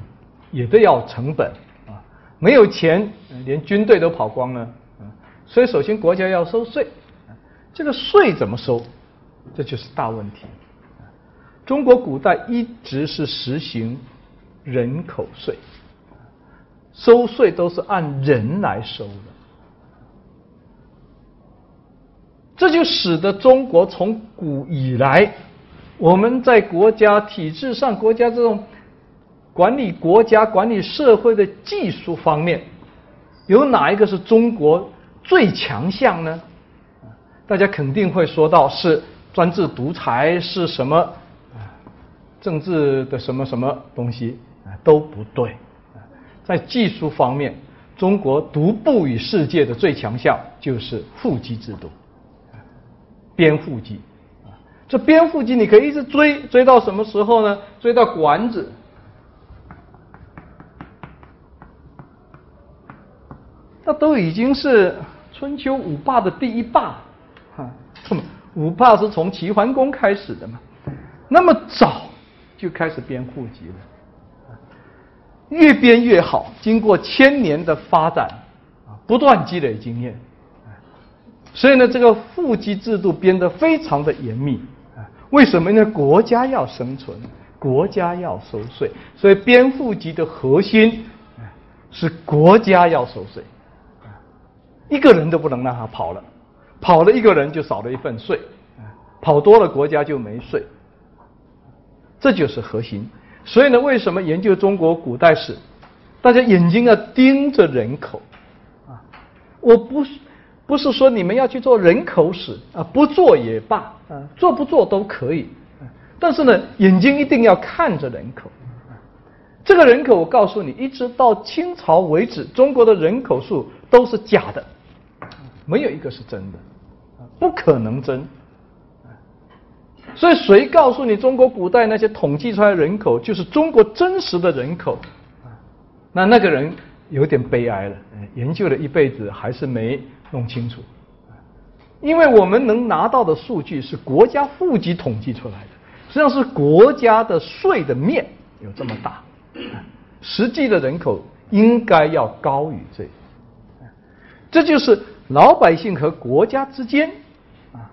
也都要成本。啊，没有钱连军队都跑光了，所以首先国家要收税，这个税怎么收，这就是大问题。中国古代一直是实行人口税，收税都是按人来收的。这就使得中国从古以来我们在国家体制上，国家这种管理国家、管理社会的技术方面，有哪一个是中国最强项呢？大家肯定会说到是专制独裁，是什么？政治的什么什么东西啊？都不对。在技术方面，中国独步于世界的最强项就是户籍制度，编户籍。这编户籍你可以一直追，追到什么时候呢？追到管子，那都已经是春秋五霸的第一霸，哈，五霸是从齐桓公开始的嘛，那么早就开始编户籍了，越编越好，经过千年的发展，啊，不断积累经验，所以呢，这个户籍制度编得非常的严密。为什么呢？国家要生存，国家要收税，所以编户籍的核心是国家要收税，一个人都不能让他跑了，跑了一个人就少了一份税，跑多了国家就没税，这就是核心。所以呢，为什么研究中国古代史，大家眼睛要盯着人口啊？我不是。不是说你们要去做人口史啊，不做也罢啊，做不做都可以。但是呢，眼睛一定要看着人口。这个人口，我告诉你，一直到清朝为止，中国的人口数都是假的，没有一个是真的，不可能真。所以，谁告诉你中国古代那些统计出来人口就是中国真实的人口？那那个人有点悲哀了，研究了一辈子还是没。弄清楚，因为我们能拿到的数据是国家户籍统计出来的，实际上是国家的税的面有这么大，实际的人口应该要高于这，这就是老百姓和国家之间啊，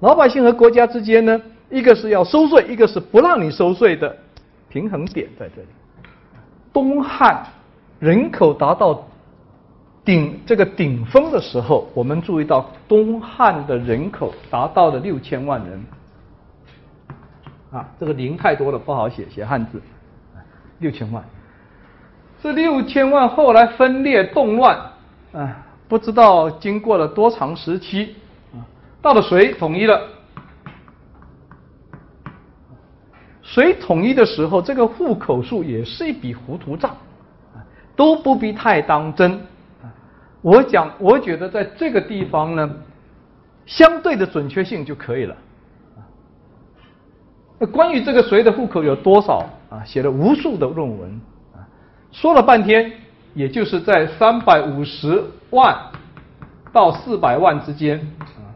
老百姓和国家之间呢，一个是要收税，一个是不让你收税的平衡点在这里。东汉人口达到。顶这个顶峰的时候，我们注意到东汉的人口达到了六千万人，啊，这个零太多了，不好写，写汉字，六千万。这六千万后来分裂动乱，啊，不知道经过了多长时期，啊，到了隋统一了，隋统一的时候，这个户口数也是一笔糊涂账，都不必太当真。我讲，我觉得在这个地方呢，相对的准确性就可以了。那关于这个谁的户口有多少啊，写了无数的论文啊，说了半天，也就是在三百五十万到四百万之间啊，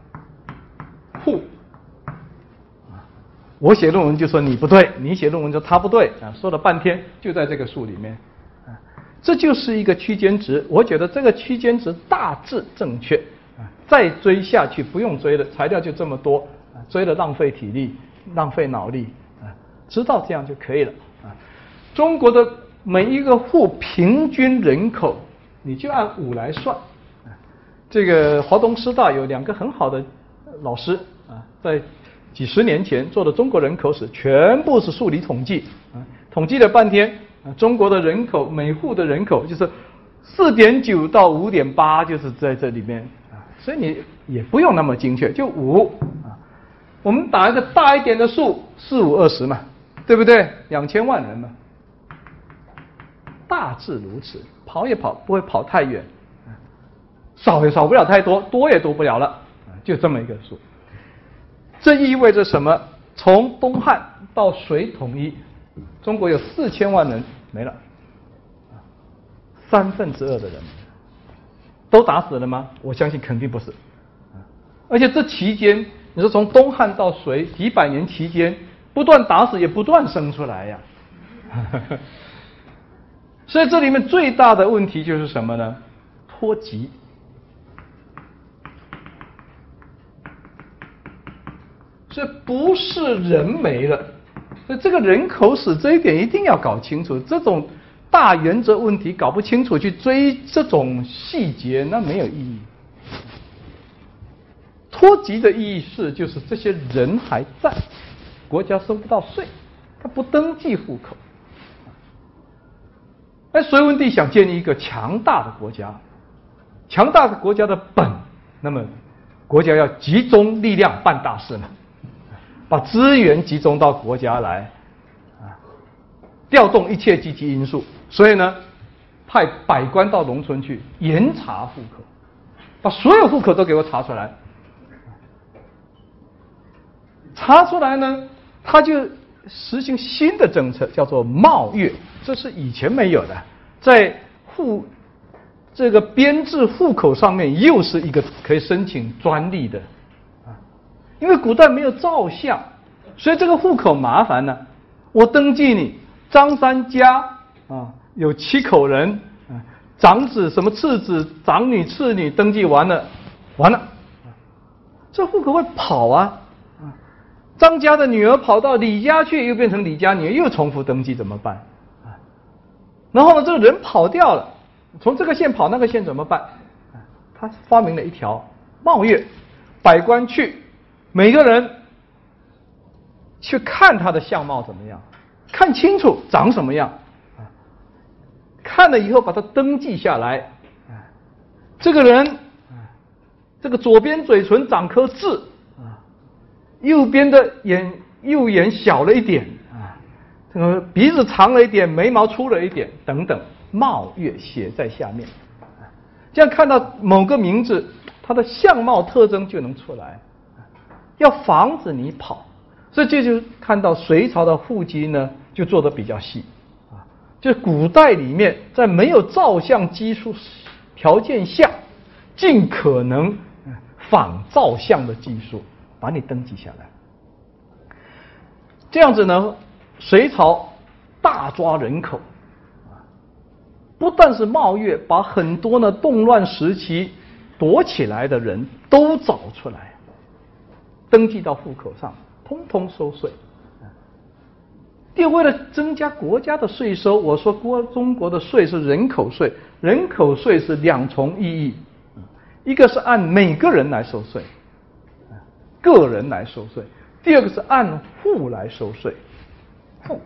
户啊，我写论文就说你不对，你写论文就他不对啊，说了半天就在这个数里面。这就是一个区间值，我觉得这个区间值大致正确啊。再追下去不用追了，材料就这么多啊，追了浪费体力、浪费脑力啊。知道这样就可以了啊。中国的每一个户平均人口，你就按五来算啊。这个华东师大有两个很好的老师啊，在几十年前做的中国人口史，全部是数理统计啊，统计了半天。中国的人口每户的人口就是四点九到五点八，就是在这里面啊，所以你也不用那么精确，就五啊。我们打一个大一点的数，四五二十嘛，对不对？两千万人嘛，大致如此。跑也跑不会跑太远，少也少不了太多，多也多不了了，就这么一个数。这意味着什么？从东汉到隋统一。中国有四千万人没了，三分之二的人都打死了吗？我相信肯定不是。而且这期间，你说从东汉到隋几百年期间，不断打死也不断生出来呀。所以这里面最大的问题就是什么呢？脱籍，这不是人没了。所以这个人口史这一点一定要搞清楚，这种大原则问题搞不清楚，去追这种细节那没有意义。脱籍的意义是，就是这些人还在，国家收不到税，他不登记户口。哎，隋文帝想建立一个强大的国家，强大的国家的本，那么国家要集中力量办大事嘛，把资源集中到国家来，啊，调动一切积极因素，所以呢，派百官到农村去严查户口，把所有户口都给我查出来，查出来呢，他就。实行新的政策，叫做冒月，这是以前没有的，在户这个编制户口上面又是一个可以申请专利的，因为古代没有照相，所以这个户口麻烦呢。我登记你张三家啊，有七口人，长子什么次子、长女、次女登记完了，完了，这户口会跑啊。张家的女儿跑到李家去，又变成李家女儿，又重复登记，怎么办？然后呢，这个人跑掉了，从这个县跑那个县怎么办？他发明了一条冒月，百官去，每个人去看他的相貌怎么样，看清楚长什么样，看了以后把它登记下来，这个人，这个左边嘴唇长颗痣。右边的眼右眼小了一点啊，这个鼻子长了一点，眉毛粗了一点，等等，貌月写在下面，这样看到某个名字，它的相貌特征就能出来，要防止你跑，所以这就看到隋朝的户籍呢，就做的比较细。啊，就古代里面在没有照相技术条件下，尽可能仿照相的技术。把你登记下来，这样子呢，隋朝大抓人口，不但是冒月，把很多呢动乱时期躲起来的人都找出来，登记到户口上，通通收税。第，为了增加国家的税收，我说国中国的税是人口税，人口税是两重意义，一个是按每个人来收税。个人来收税，第二个是按户来收税，户。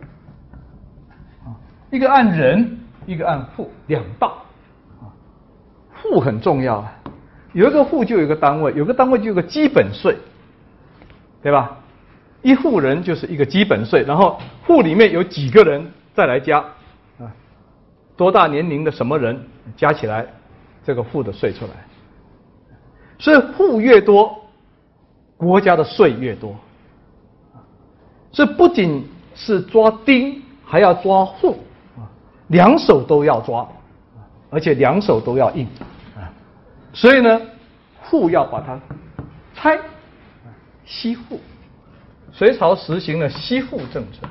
啊，一个按人，一个按户，两道。啊，户很重要啊，有一个户就有一个单位，有个单位就有个基本税，对吧？一户人就是一个基本税，然后户里面有几个人再来加啊，多大年龄的什么人加起来这个户的税出来，所以户越多。国家的税越多，所以不仅是抓丁，还要抓户，啊，两手都要抓，而且两手都要硬，啊，所以呢，户要把它拆，息户，隋朝实行了息户政策。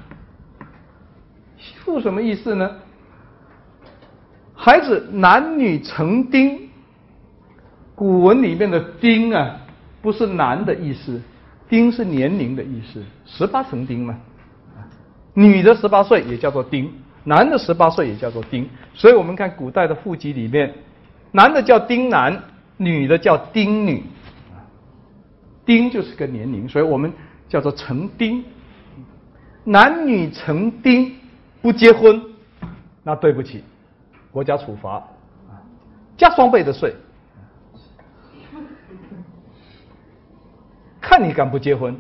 息户什么意思呢？孩子男女成丁，古文里面的丁啊。不是男的意思，丁是年龄的意思，十八成丁嘛。女的十八岁也叫做丁，男的十八岁也叫做丁。所以我们看古代的户籍里面，男的叫丁男，女的叫丁女。丁就是个年龄，所以我们叫做成丁。男女成丁不结婚，那对不起，国家处罚，加双倍的税。看你敢不结婚，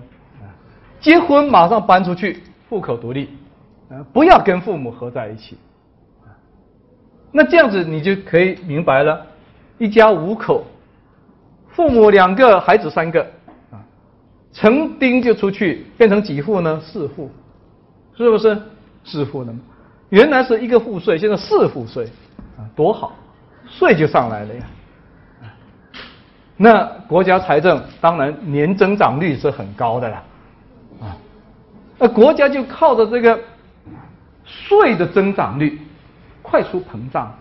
结婚马上搬出去，户口独立，不要跟父母合在一起，那这样子你就可以明白了，一家五口，父母两个，孩子三个，成丁就出去，变成几户呢？四户，是不是四户呢？原来是一个户税，现在四户税，啊，多好，税就上来了呀。那国家财政当然年增长率是很高的啦，啊，那国家就靠着这个税的增长率快速膨胀，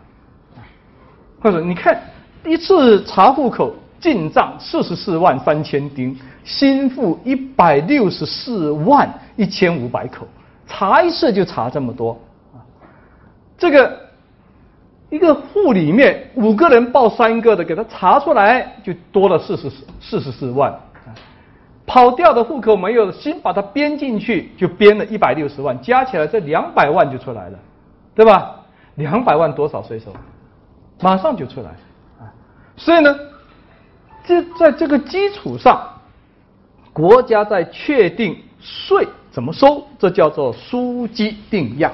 或者你看一次查户口进账四十四万三千丁，新户一百六十四万一千五百口，查一次就查这么多，啊，这个。一个户里面五个人报三个的，给他查出来就多了四十四四十四万。跑掉的户口没有新把它编进去，就编了一百六十万，加起来这两百万就出来了，对吧？两百万多少税收？马上就出来啊！所以呢，这在这个基础上，国家在确定税怎么收，这叫做书基定样。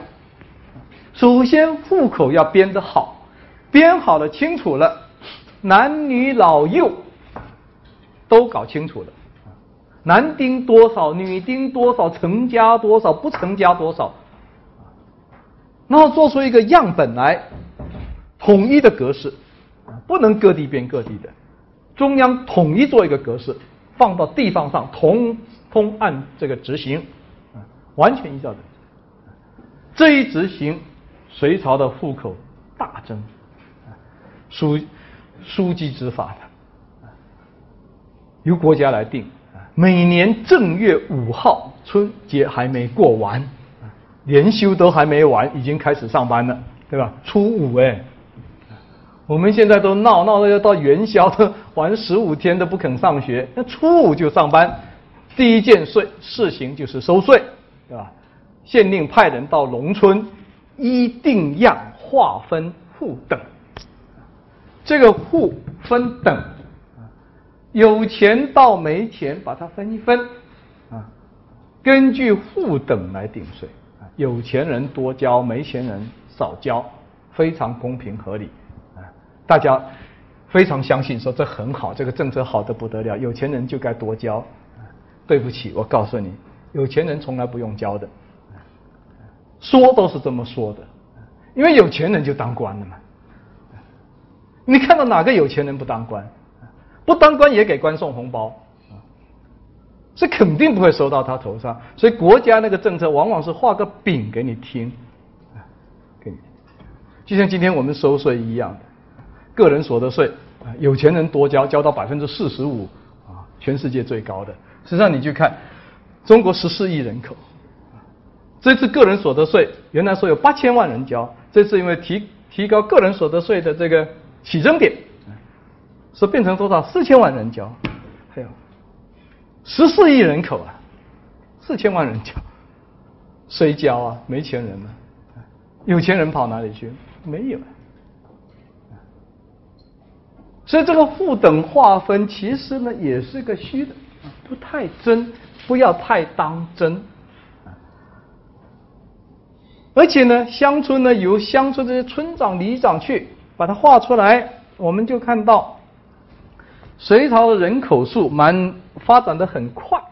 首先，户口要编得好，编好了清楚了，男女老幼都搞清楚了。男丁多少，女丁多少，成家多少，不成家多少，然后做出一个样本来，统一的格式，不能各地编各地的，中央统一做一个格式，放到地方上，统通按这个执行，完全依照的。这一执行，隋朝的户口大增，书书记执法的，由国家来定。每年正月五号，春节还没过完，连休都还没完，已经开始上班了，对吧？初五哎，我们现在都闹闹的要到元宵，都玩十五天都不肯上学，那初五就上班。第一件税事情就是收税，对吧？县令派人到农村，一定要划分户等，这个户分等。有钱到没钱，把它分一分，啊，根据户等来定税，啊，有钱人多交，没钱人少交，非常公平合理，大家非常相信说这很好，这个政策好的不得了，有钱人就该多交。对不起，我告诉你，有钱人从来不用交的，说都是这么说的，因为有钱人就当官了嘛。你看到哪个有钱人不当官？不当官也给官送红包，是肯定不会收到他头上。所以国家那个政策往往是画个饼给你听，给你，就像今天我们收税一样的，个人所得税啊，有钱人多交，交到百分之四十五，啊，全世界最高的。实际上你去看，中国十四亿人口，这次个人所得税原来说有八千万人交，这次因为提提高个人所得税的这个起征点。说变成多少？四千万人交，还有十四亿人口啊，四千万人交，谁交啊？没钱人呢？有钱人跑哪里去？没有。所以这个户等划分其实呢也是个虚的，不太真，不要太当真。而且呢，乡村呢由乡村这些村长、里长去把它画出来，我们就看到。隋朝的人口数蛮发展的很快，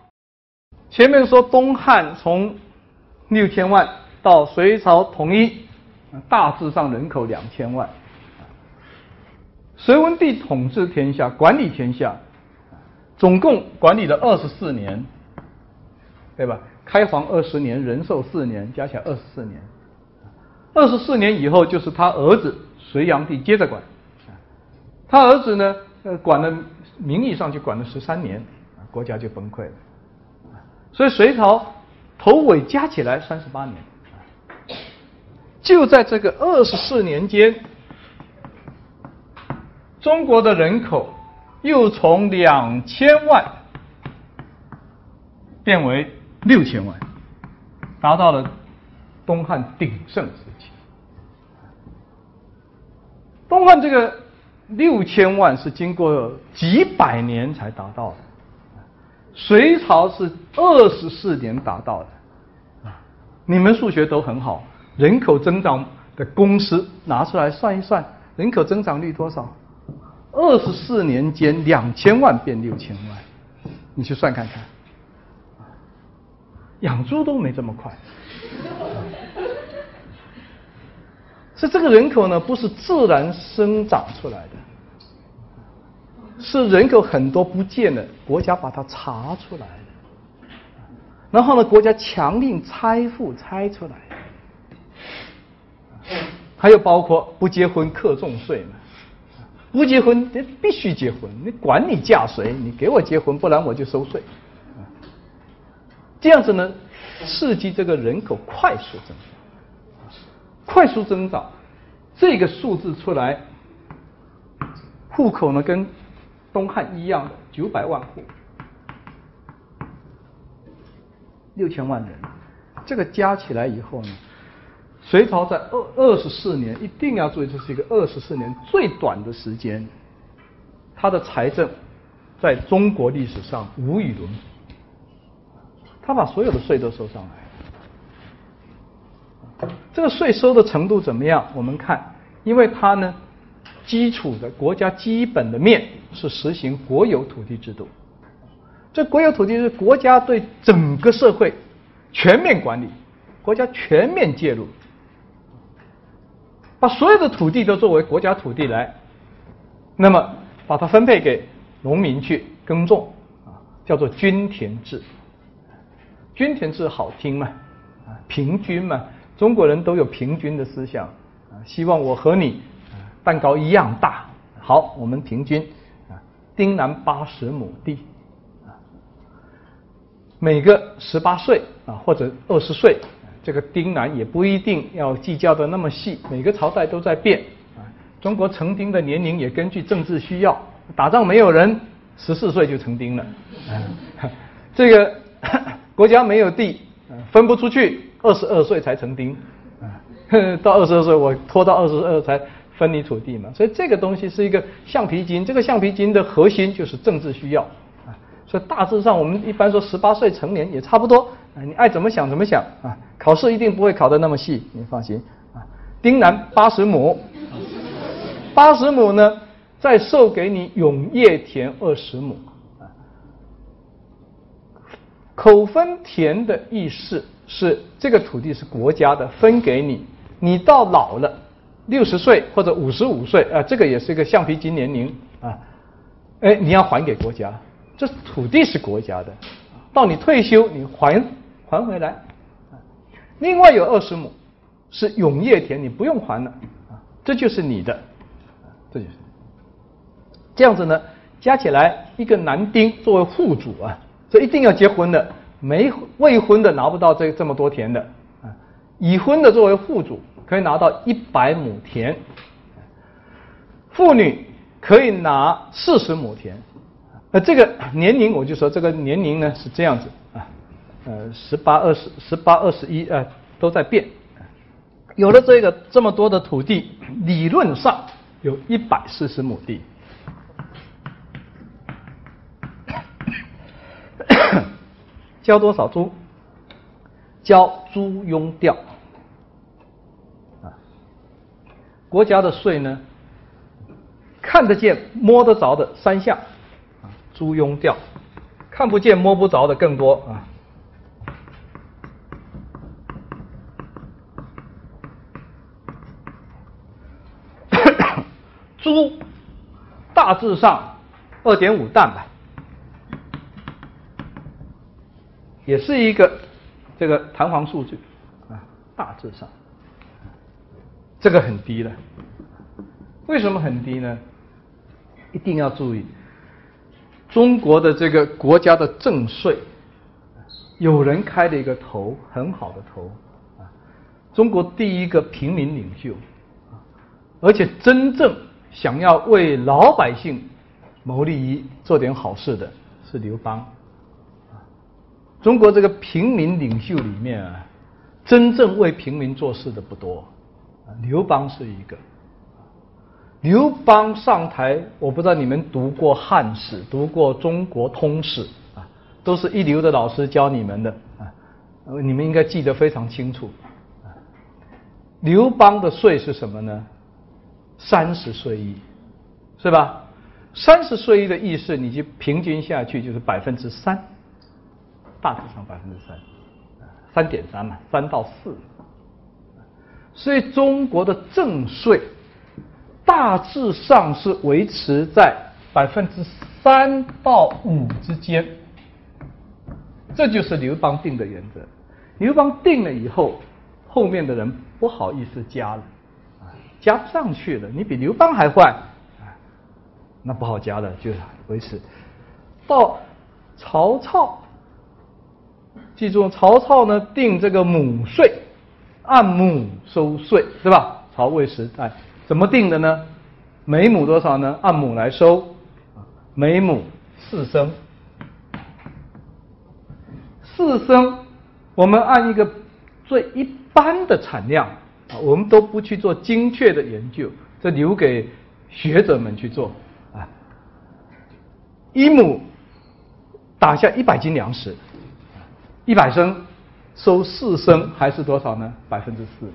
前面说东汉从六千万到隋朝统一，大致上人口两千万。隋文帝统治天下，管理天下，总共管理了二十四年，对吧？开皇二十年，仁寿四年，加起来二十四年。二十四年以后，就是他儿子隋炀帝接着管，他儿子呢？呃，管了名义上就管了十三年，国家就崩溃了。所以隋朝头尾加起来三十八年，就在这个二十四年间，中国的人口又从两千万变为六千万，达到了东汉鼎盛时期。东汉这个。六千万是经过几百年才达到的，隋朝是二十四年达到的，你们数学都很好，人口增长的公式拿出来算一算，人口增长率多少？二十四年间两千万变六千万，你去算看看，养猪都没这么快，是这个人口呢，不是自然生长出来的。是人口很多不见了，国家把它查出来了，然后呢，国家强令拆户拆出来，还有包括不结婚克重税嘛，不结婚你必须结婚，你管你嫁谁，你给我结婚，不然我就收税，这样子呢，刺激这个人口快速增长，快速增长，这个数字出来，户口呢跟东汉一样的九百万户，六千万人，这个加起来以后呢，隋朝在二二十四年，一定要注意，这是一个二十四年最短的时间，他的财政在中国历史上无与伦比，他把所有的税都收上来。这个税收的程度怎么样？我们看，因为它呢，基础的国家基本的面是实行国有土地制度。这国有土地是国家对整个社会全面管理，国家全面介入，把所有的土地都作为国家土地来，那么把它分配给农民去耕种啊，叫做均田制。均田制好听嘛，啊，平均嘛。中国人都有平均的思想啊，希望我和你蛋糕一样大。好，我们平均啊，丁南八十亩地啊，每个十八岁啊或者二十岁，这个丁南也不一定要计较的那么细。每个朝代都在变啊，中国成丁的年龄也根据政治需要，打仗没有人十四岁就成丁了，这个 国家没有地分不出去。二十二岁才成丁，啊，到二十二岁我拖到二十二才分你土地嘛，所以这个东西是一个橡皮筋，这个橡皮筋的核心就是政治需要，啊，所以大致上我们一般说十八岁成年也差不多，你爱怎么想怎么想啊，考试一定不会考得那么细，你放心，啊，丁南八十亩，八十亩呢再授给你永业田二十亩，啊，口分田的意思。是这个土地是国家的，分给你，你到老了，六十岁或者五十五岁啊，这个也是一个橡皮筋年龄啊，哎，你要还给国家，这土地是国家的，到你退休你还还回来，另外有二十亩是永业田，你不用还了。啊，这就是你的，这就是。这样子呢，加起来一个男丁作为户主啊，这一定要结婚的。没未婚的拿不到这这么多田的。啊，已婚的作为户主可以拿到一百亩田，妇女可以拿四十亩田，那，这个年龄我就说这个年龄呢是这样子，呃，十八二十十八二十一啊都在变，有了这个这么多的土地，理论上有一百四十亩地。交多少租？交租庸调啊！国家的税呢，看得见、摸得着的三项啊，租庸调；看不见、摸不着的更多啊。猪大致上二点五担吧。也是一个这个弹簧数据啊，大致上这个很低了。为什么很低呢？一定要注意，中国的这个国家的正税，有人开了一个头，很好的头啊，中国第一个平民领袖，而且真正想要为老百姓谋利益、做点好事的是刘邦。中国这个平民领袖里面啊，真正为平民做事的不多，刘邦是一个。刘邦上台，我不知道你们读过汉史、读过中国通史啊，都是一流的老师教你们的啊，你们应该记得非常清楚。刘邦的税是什么呢？三十税一，是吧？三十税一的意思，你就平均下去就是百分之三。大致上百分之三，三点三嘛，三到四。所以中国的正税大致上是维持在百分之三到五之间，这就是刘邦定的原则。刘邦定了以后，后面的人不好意思加了，加不上去了。你比刘邦还坏，那不好加了，就是维持。到曹操。记住，曹操呢定这个亩税，按亩收税，对吧？曹魏时代怎么定的呢？每亩多少呢？按亩来收，每亩四升，四升我们按一个最一般的产量我们都不去做精确的研究，这留给学者们去做啊。一亩打下一百斤粮食，一百升收四升，还是多少呢？百分之四，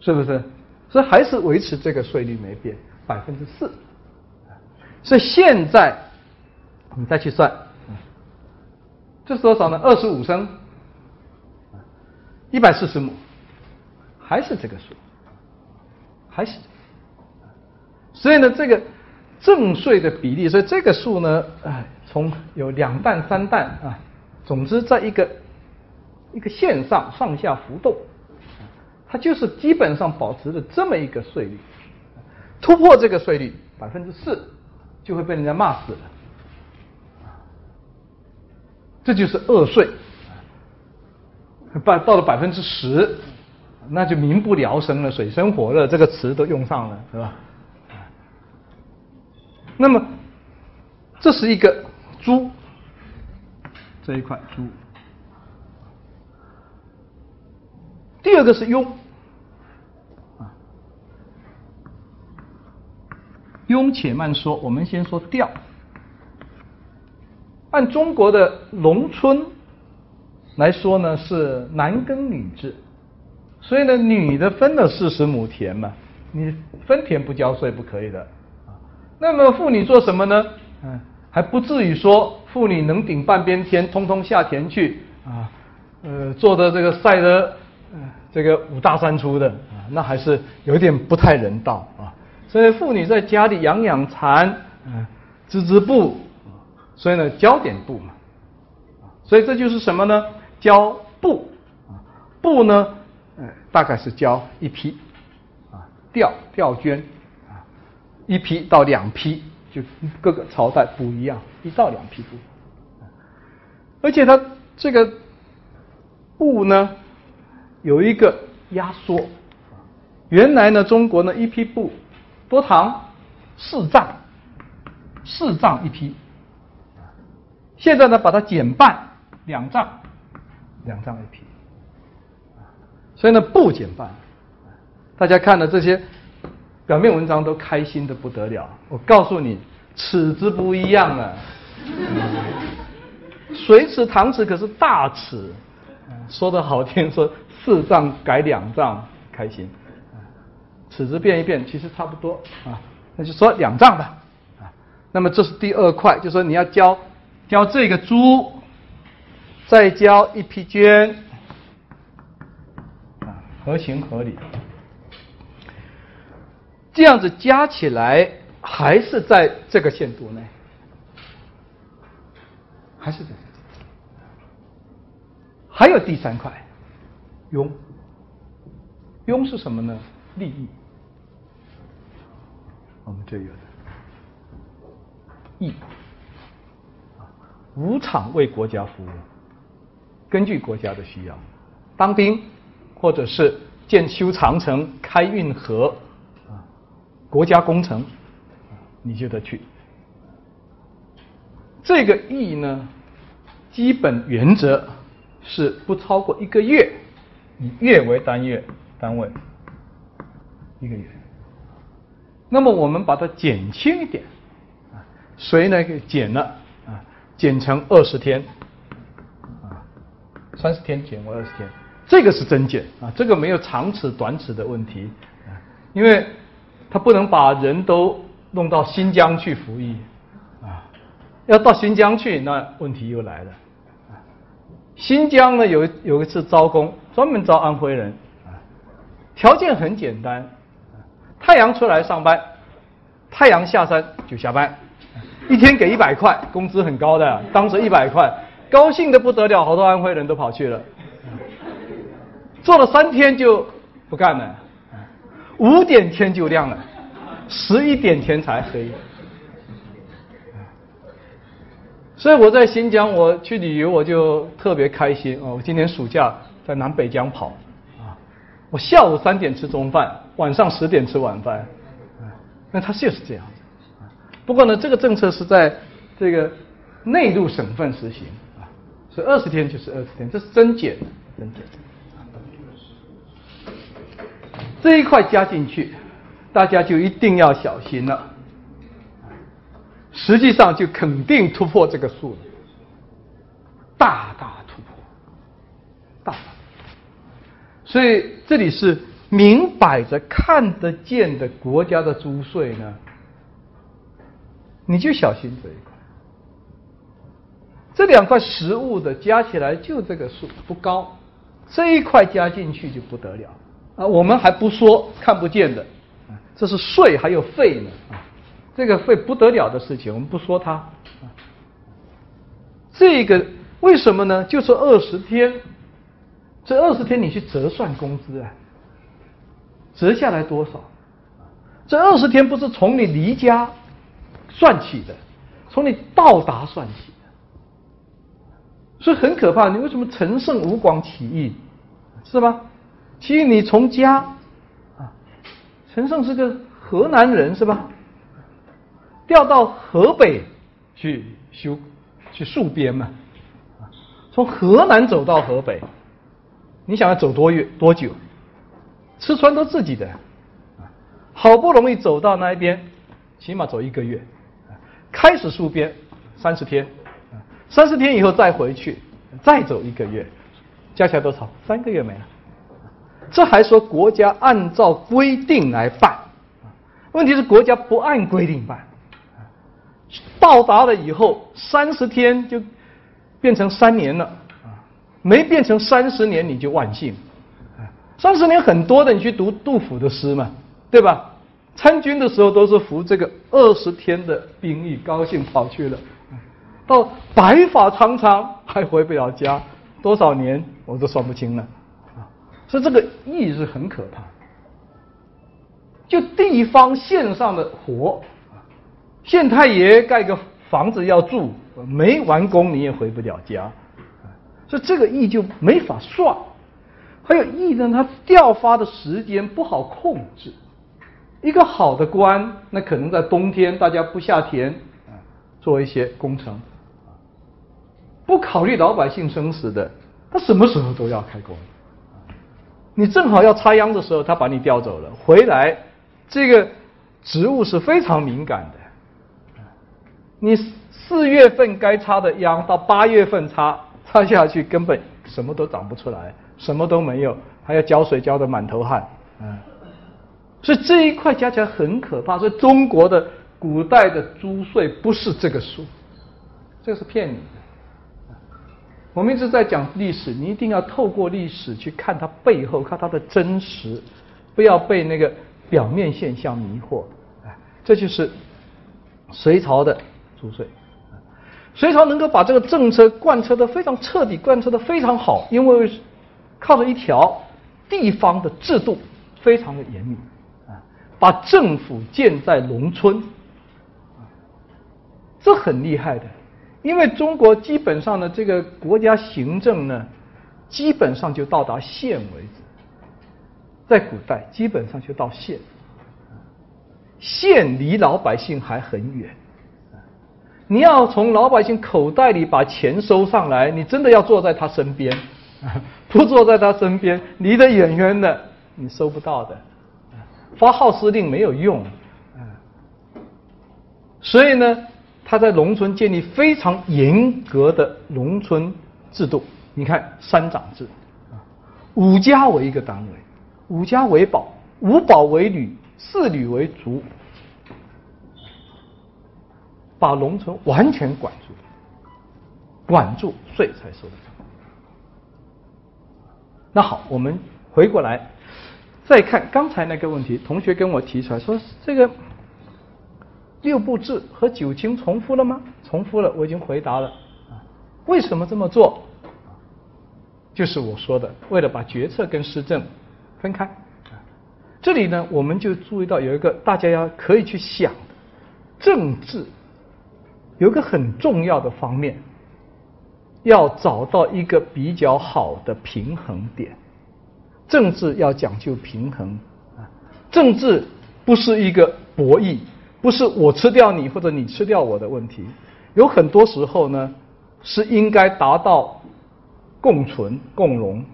是不是？所以还是维持这个税率没变，百分之四。所以现在我们再去算，这是多少呢？二十五升，一百四十亩，还是这个数，还是。所以呢，这个正税的比例，所以这个数呢，哎，从有两担三担啊，总之在一个一个线上上下浮动。它就是基本上保持着这么一个税率，突破这个税率百分之四，就会被人家骂死了。这就是恶税，百到了百分之十，那就民不聊生了，水深火热这个词都用上了，是吧？那么这是一个猪这一块猪。第二个是庸，啊，庸且慢说，我们先说调。按中国的农村来说呢，是男耕女织，所以呢，女的分了四十亩田嘛，你分田不交税不可以的啊。那么妇女做什么呢？嗯，还不至于说妇女能顶半边天，通通下田去啊，呃，做的这个晒的。这个五大三粗的啊，那还是有点不太人道啊。所以妇女在家里养养蚕，嗯，织织布，所以呢，交点布嘛。所以这就是什么呢？交布啊，布呢，大概是交一批啊，调调绢啊，一批到两批，就各个朝代不一样，一到两批布。而且它这个布呢。有一个压缩，原来呢，中国呢一批布多长四丈，四丈一批，现在呢把它减半，两丈，两丈一批，所以呢不减半，大家看了这些表面文章都开心的不得了。我告诉你，尺子不一样了，水尺、搪尺可是大尺，说的好听说。四丈改两丈，开心，尺子变一变，其实差不多啊，那就说两丈吧，啊，那么这是第二块，就说你要交交这个猪，再交一批绢，合情合理，这样子加起来还是在这个限度内，还是在，还有第三块。庸，庸是什么呢？利益。我们这有的义，无偿为国家服务，根据国家的需要，当兵，或者是建修长城、开运河，啊，国家工程，你就得去。这个义呢，基本原则是不超过一个月。以月为单月单位，一个月。那么我们把它减轻一点，啊，谁呢？给减了啊？减成二十天，啊，三十天减为二十天，这个是真减啊，这个没有长尺短尺的问题啊，因为他不能把人都弄到新疆去服役啊，要到新疆去，那问题又来了。新疆呢有有一次招工，专门招安徽人，啊，条件很简单，太阳出来上班，太阳下山就下班，一天给一百块，工资很高的，当时一百块，高兴的不得了，好多安徽人都跑去了，做了三天就不干了，五点天就亮了，十一点天才黑。所以我在新疆，我去旅游我就特别开心哦。我今年暑假在南北疆跑，啊，我下午三点吃中饭，晚上十点吃晚饭，那他就是这样。不过呢，这个政策是在这个内陆省份实行啊，所以二十天就是二十天，这是增减，增减。这一块加进去，大家就一定要小心了。实际上就肯定突破这个数了，大大突破，大。所以这里是明摆着看得见的国家的租税呢，你就小心这一块。这两块实物的加起来就这个数不高，这一块加进去就不得了啊！我们还不说看不见的，这是税还有费呢！这个费不得了的事情，我们不说它。这个为什么呢？就是二十天，这二十天你去折算工资啊，折下来多少？这二十天不是从你离家算起的，从你到达算起的，所以很可怕。你为什么陈胜吴广起义是吧？其实你从家啊，陈胜是个河南人是吧？调到河北去修去戍边嘛，从河南走到河北，你想要走多远多久？吃穿都自己的，好不容易走到那一边，起码走一个月，开始戍边三十天，三十天以后再回去，再走一个月，加起来多少？三个月没了。这还说国家按照规定来办，问题是国家不按规定办。到达了以后，三十天就变成三年了，没变成三十年你就万幸，三十年很多的，你去读杜甫的诗嘛，对吧？参军的时候都是服这个二十天的兵役，高兴跑去了，到白发苍苍还回不了家，多少年我都算不清了，所以这个义是很可怕，就地方线上的活。县太爷盖个房子要住，没完工你也回不了家，所以这个役就没法算。还有役呢，他调发的时间不好控制。一个好的官，那可能在冬天大家不下田，做一些工程，不考虑老百姓生死的，他什么时候都要开工。你正好要插秧的时候，他把你调走了，回来这个植物是非常敏感的。你四月份该插的秧，到八月份插插下去，根本什么都长不出来，什么都没有，还要浇水浇的满头汗，嗯，所以这一块加起来很可怕。所以中国的古代的租税不是这个数，这个是骗你。我们一直在讲历史，你一定要透过历史去看它背后，看它的真实，不要被那个表面现象迷惑。哎，这就是隋朝的。租税，隋朝能够把这个政策贯彻的非常彻底，贯彻的非常好，因为靠着一条地方的制度非常的严密啊，把政府建在农村，这很厉害的，因为中国基本上的这个国家行政呢，基本上就到达县为止，在古代基本上就到县，县离老百姓还很远。你要从老百姓口袋里把钱收上来，你真的要坐在他身边，不坐在他身边，离得远远的，你收不到的。发号施令没有用，所以呢，他在农村建立非常严格的农村制度。你看三长制，五家为一个单位，五家为保，五保为旅，四旅为卒。把农村完全管住，管住税才收得上。那好，我们回过来再看刚才那个问题，同学跟我提出来说，这个六部制和九卿重复了吗？重复了，我已经回答了。为什么这么做？就是我说的，为了把决策跟施政分开。这里呢，我们就注意到有一个大家要可以去想的政治。有个很重要的方面，要找到一个比较好的平衡点。政治要讲究平衡啊，政治不是一个博弈，不是我吃掉你或者你吃掉我的问题。有很多时候呢，是应该达到共存共荣、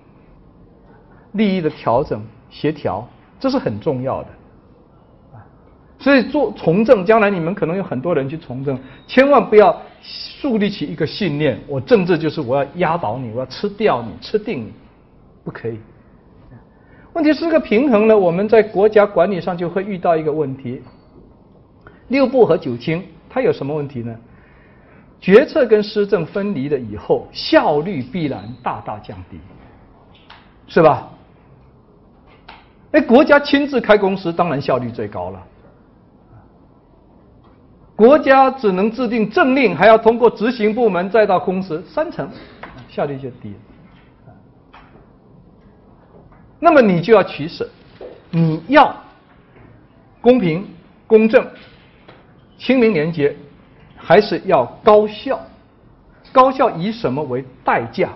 利益的调整协调，这是很重要的。所以做从政，将来你们可能有很多人去从政，千万不要树立起一个信念：我政治就是我要压倒你，我要吃掉你，吃定你，不可以。问题是个平衡呢，我们在国家管理上就会遇到一个问题：六部和九卿，它有什么问题呢？决策跟施政分离了以后，效率必然大大降低，是吧？哎，国家亲自开公司，当然效率最高了。国家只能制定政令，还要通过执行部门再到公司，三层，效率就低。那么你就要取舍，你要公平、公正、清明廉洁，还是要高效？高效以什么为代价？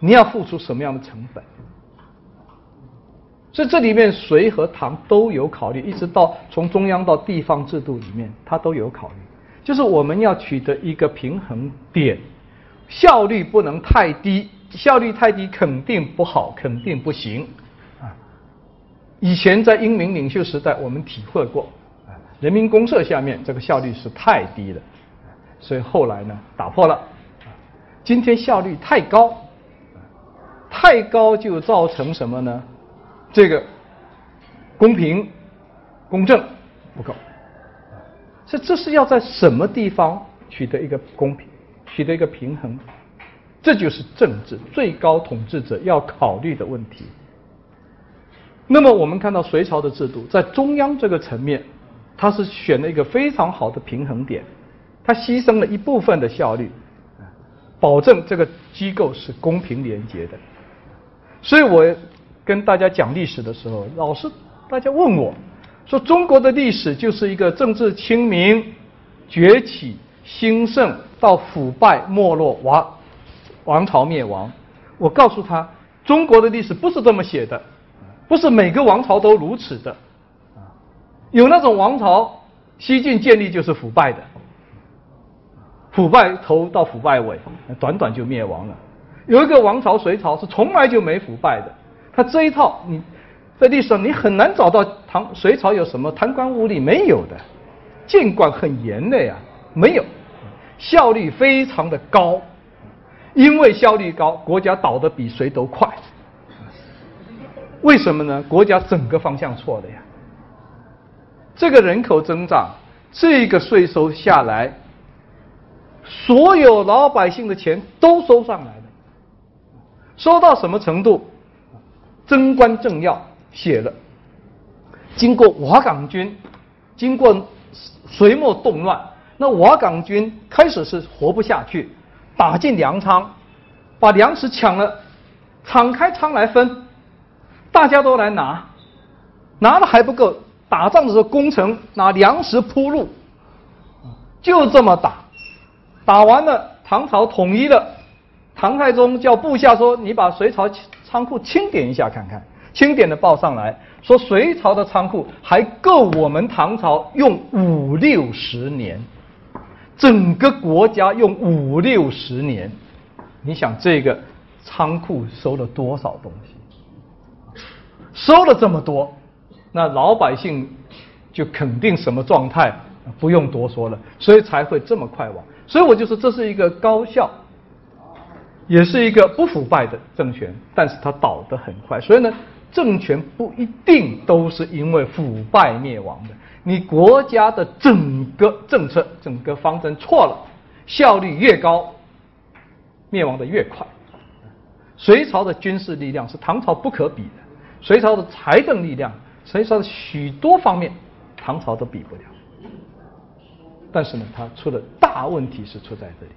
你要付出什么样的成本？所以这里面隋和唐都有考虑，一直到从中央到地方制度里面，它都有考虑。就是我们要取得一个平衡点，效率不能太低，效率太低肯定不好，肯定不行。啊，以前在英明领袖时代，我们体会过，人民公社下面这个效率是太低了，所以后来呢打破了。今天效率太高，太高就造成什么呢？这个公平、公正不够，这这是要在什么地方取得一个公平、取得一个平衡？这就是政治最高统治者要考虑的问题。那么我们看到隋朝的制度，在中央这个层面，它是选了一个非常好的平衡点，它牺牲了一部分的效率，保证这个机构是公平廉洁的。所以我。跟大家讲历史的时候，老是大家问我，说中国的历史就是一个政治清明、崛起、兴盛到腐败、没落、王王朝灭亡。我告诉他，中国的历史不是这么写的，不是每个王朝都如此的。有那种王朝，西晋建立就是腐败的，腐败头到腐败尾，短短就灭亡了。有一个王朝隋朝是从来就没腐败的。他这一套，你在历史上你很难找到唐隋朝有什么贪官污吏没有的，监管很严的呀，没有，效率非常的高，因为效率高，国家倒的比谁都快。为什么呢？国家整个方向错了呀。这个人口增长，这个税收下来，所有老百姓的钱都收上来了，收到什么程度？贞观政要写了，经过瓦岗军，经过隋末动乱，那瓦岗军开始是活不下去，打进粮仓，把粮食抢了，敞开仓来分，大家都来拿，拿了还不够，打仗的时候攻城拿粮食铺路，就这么打，打完了唐朝统一了，唐太宗叫部下说：“你把隋朝。”仓库清点一下看看，清点的报上来说，隋朝的仓库还够我们唐朝用五六十年，整个国家用五六十年，你想这个仓库收了多少东西？收了这么多，那老百姓就肯定什么状态？不用多说了，所以才会这么快亡。所以我就说这是一个高效。也是一个不腐败的政权，但是它倒得很快。所以呢，政权不一定都是因为腐败灭亡的。你国家的整个政策、整个方针错了，效率越高，灭亡的越快。隋朝的军事力量是唐朝不可比的，隋朝的财政力量，所以说许多方面，唐朝都比不了。但是呢，他出了大问题是出在这里。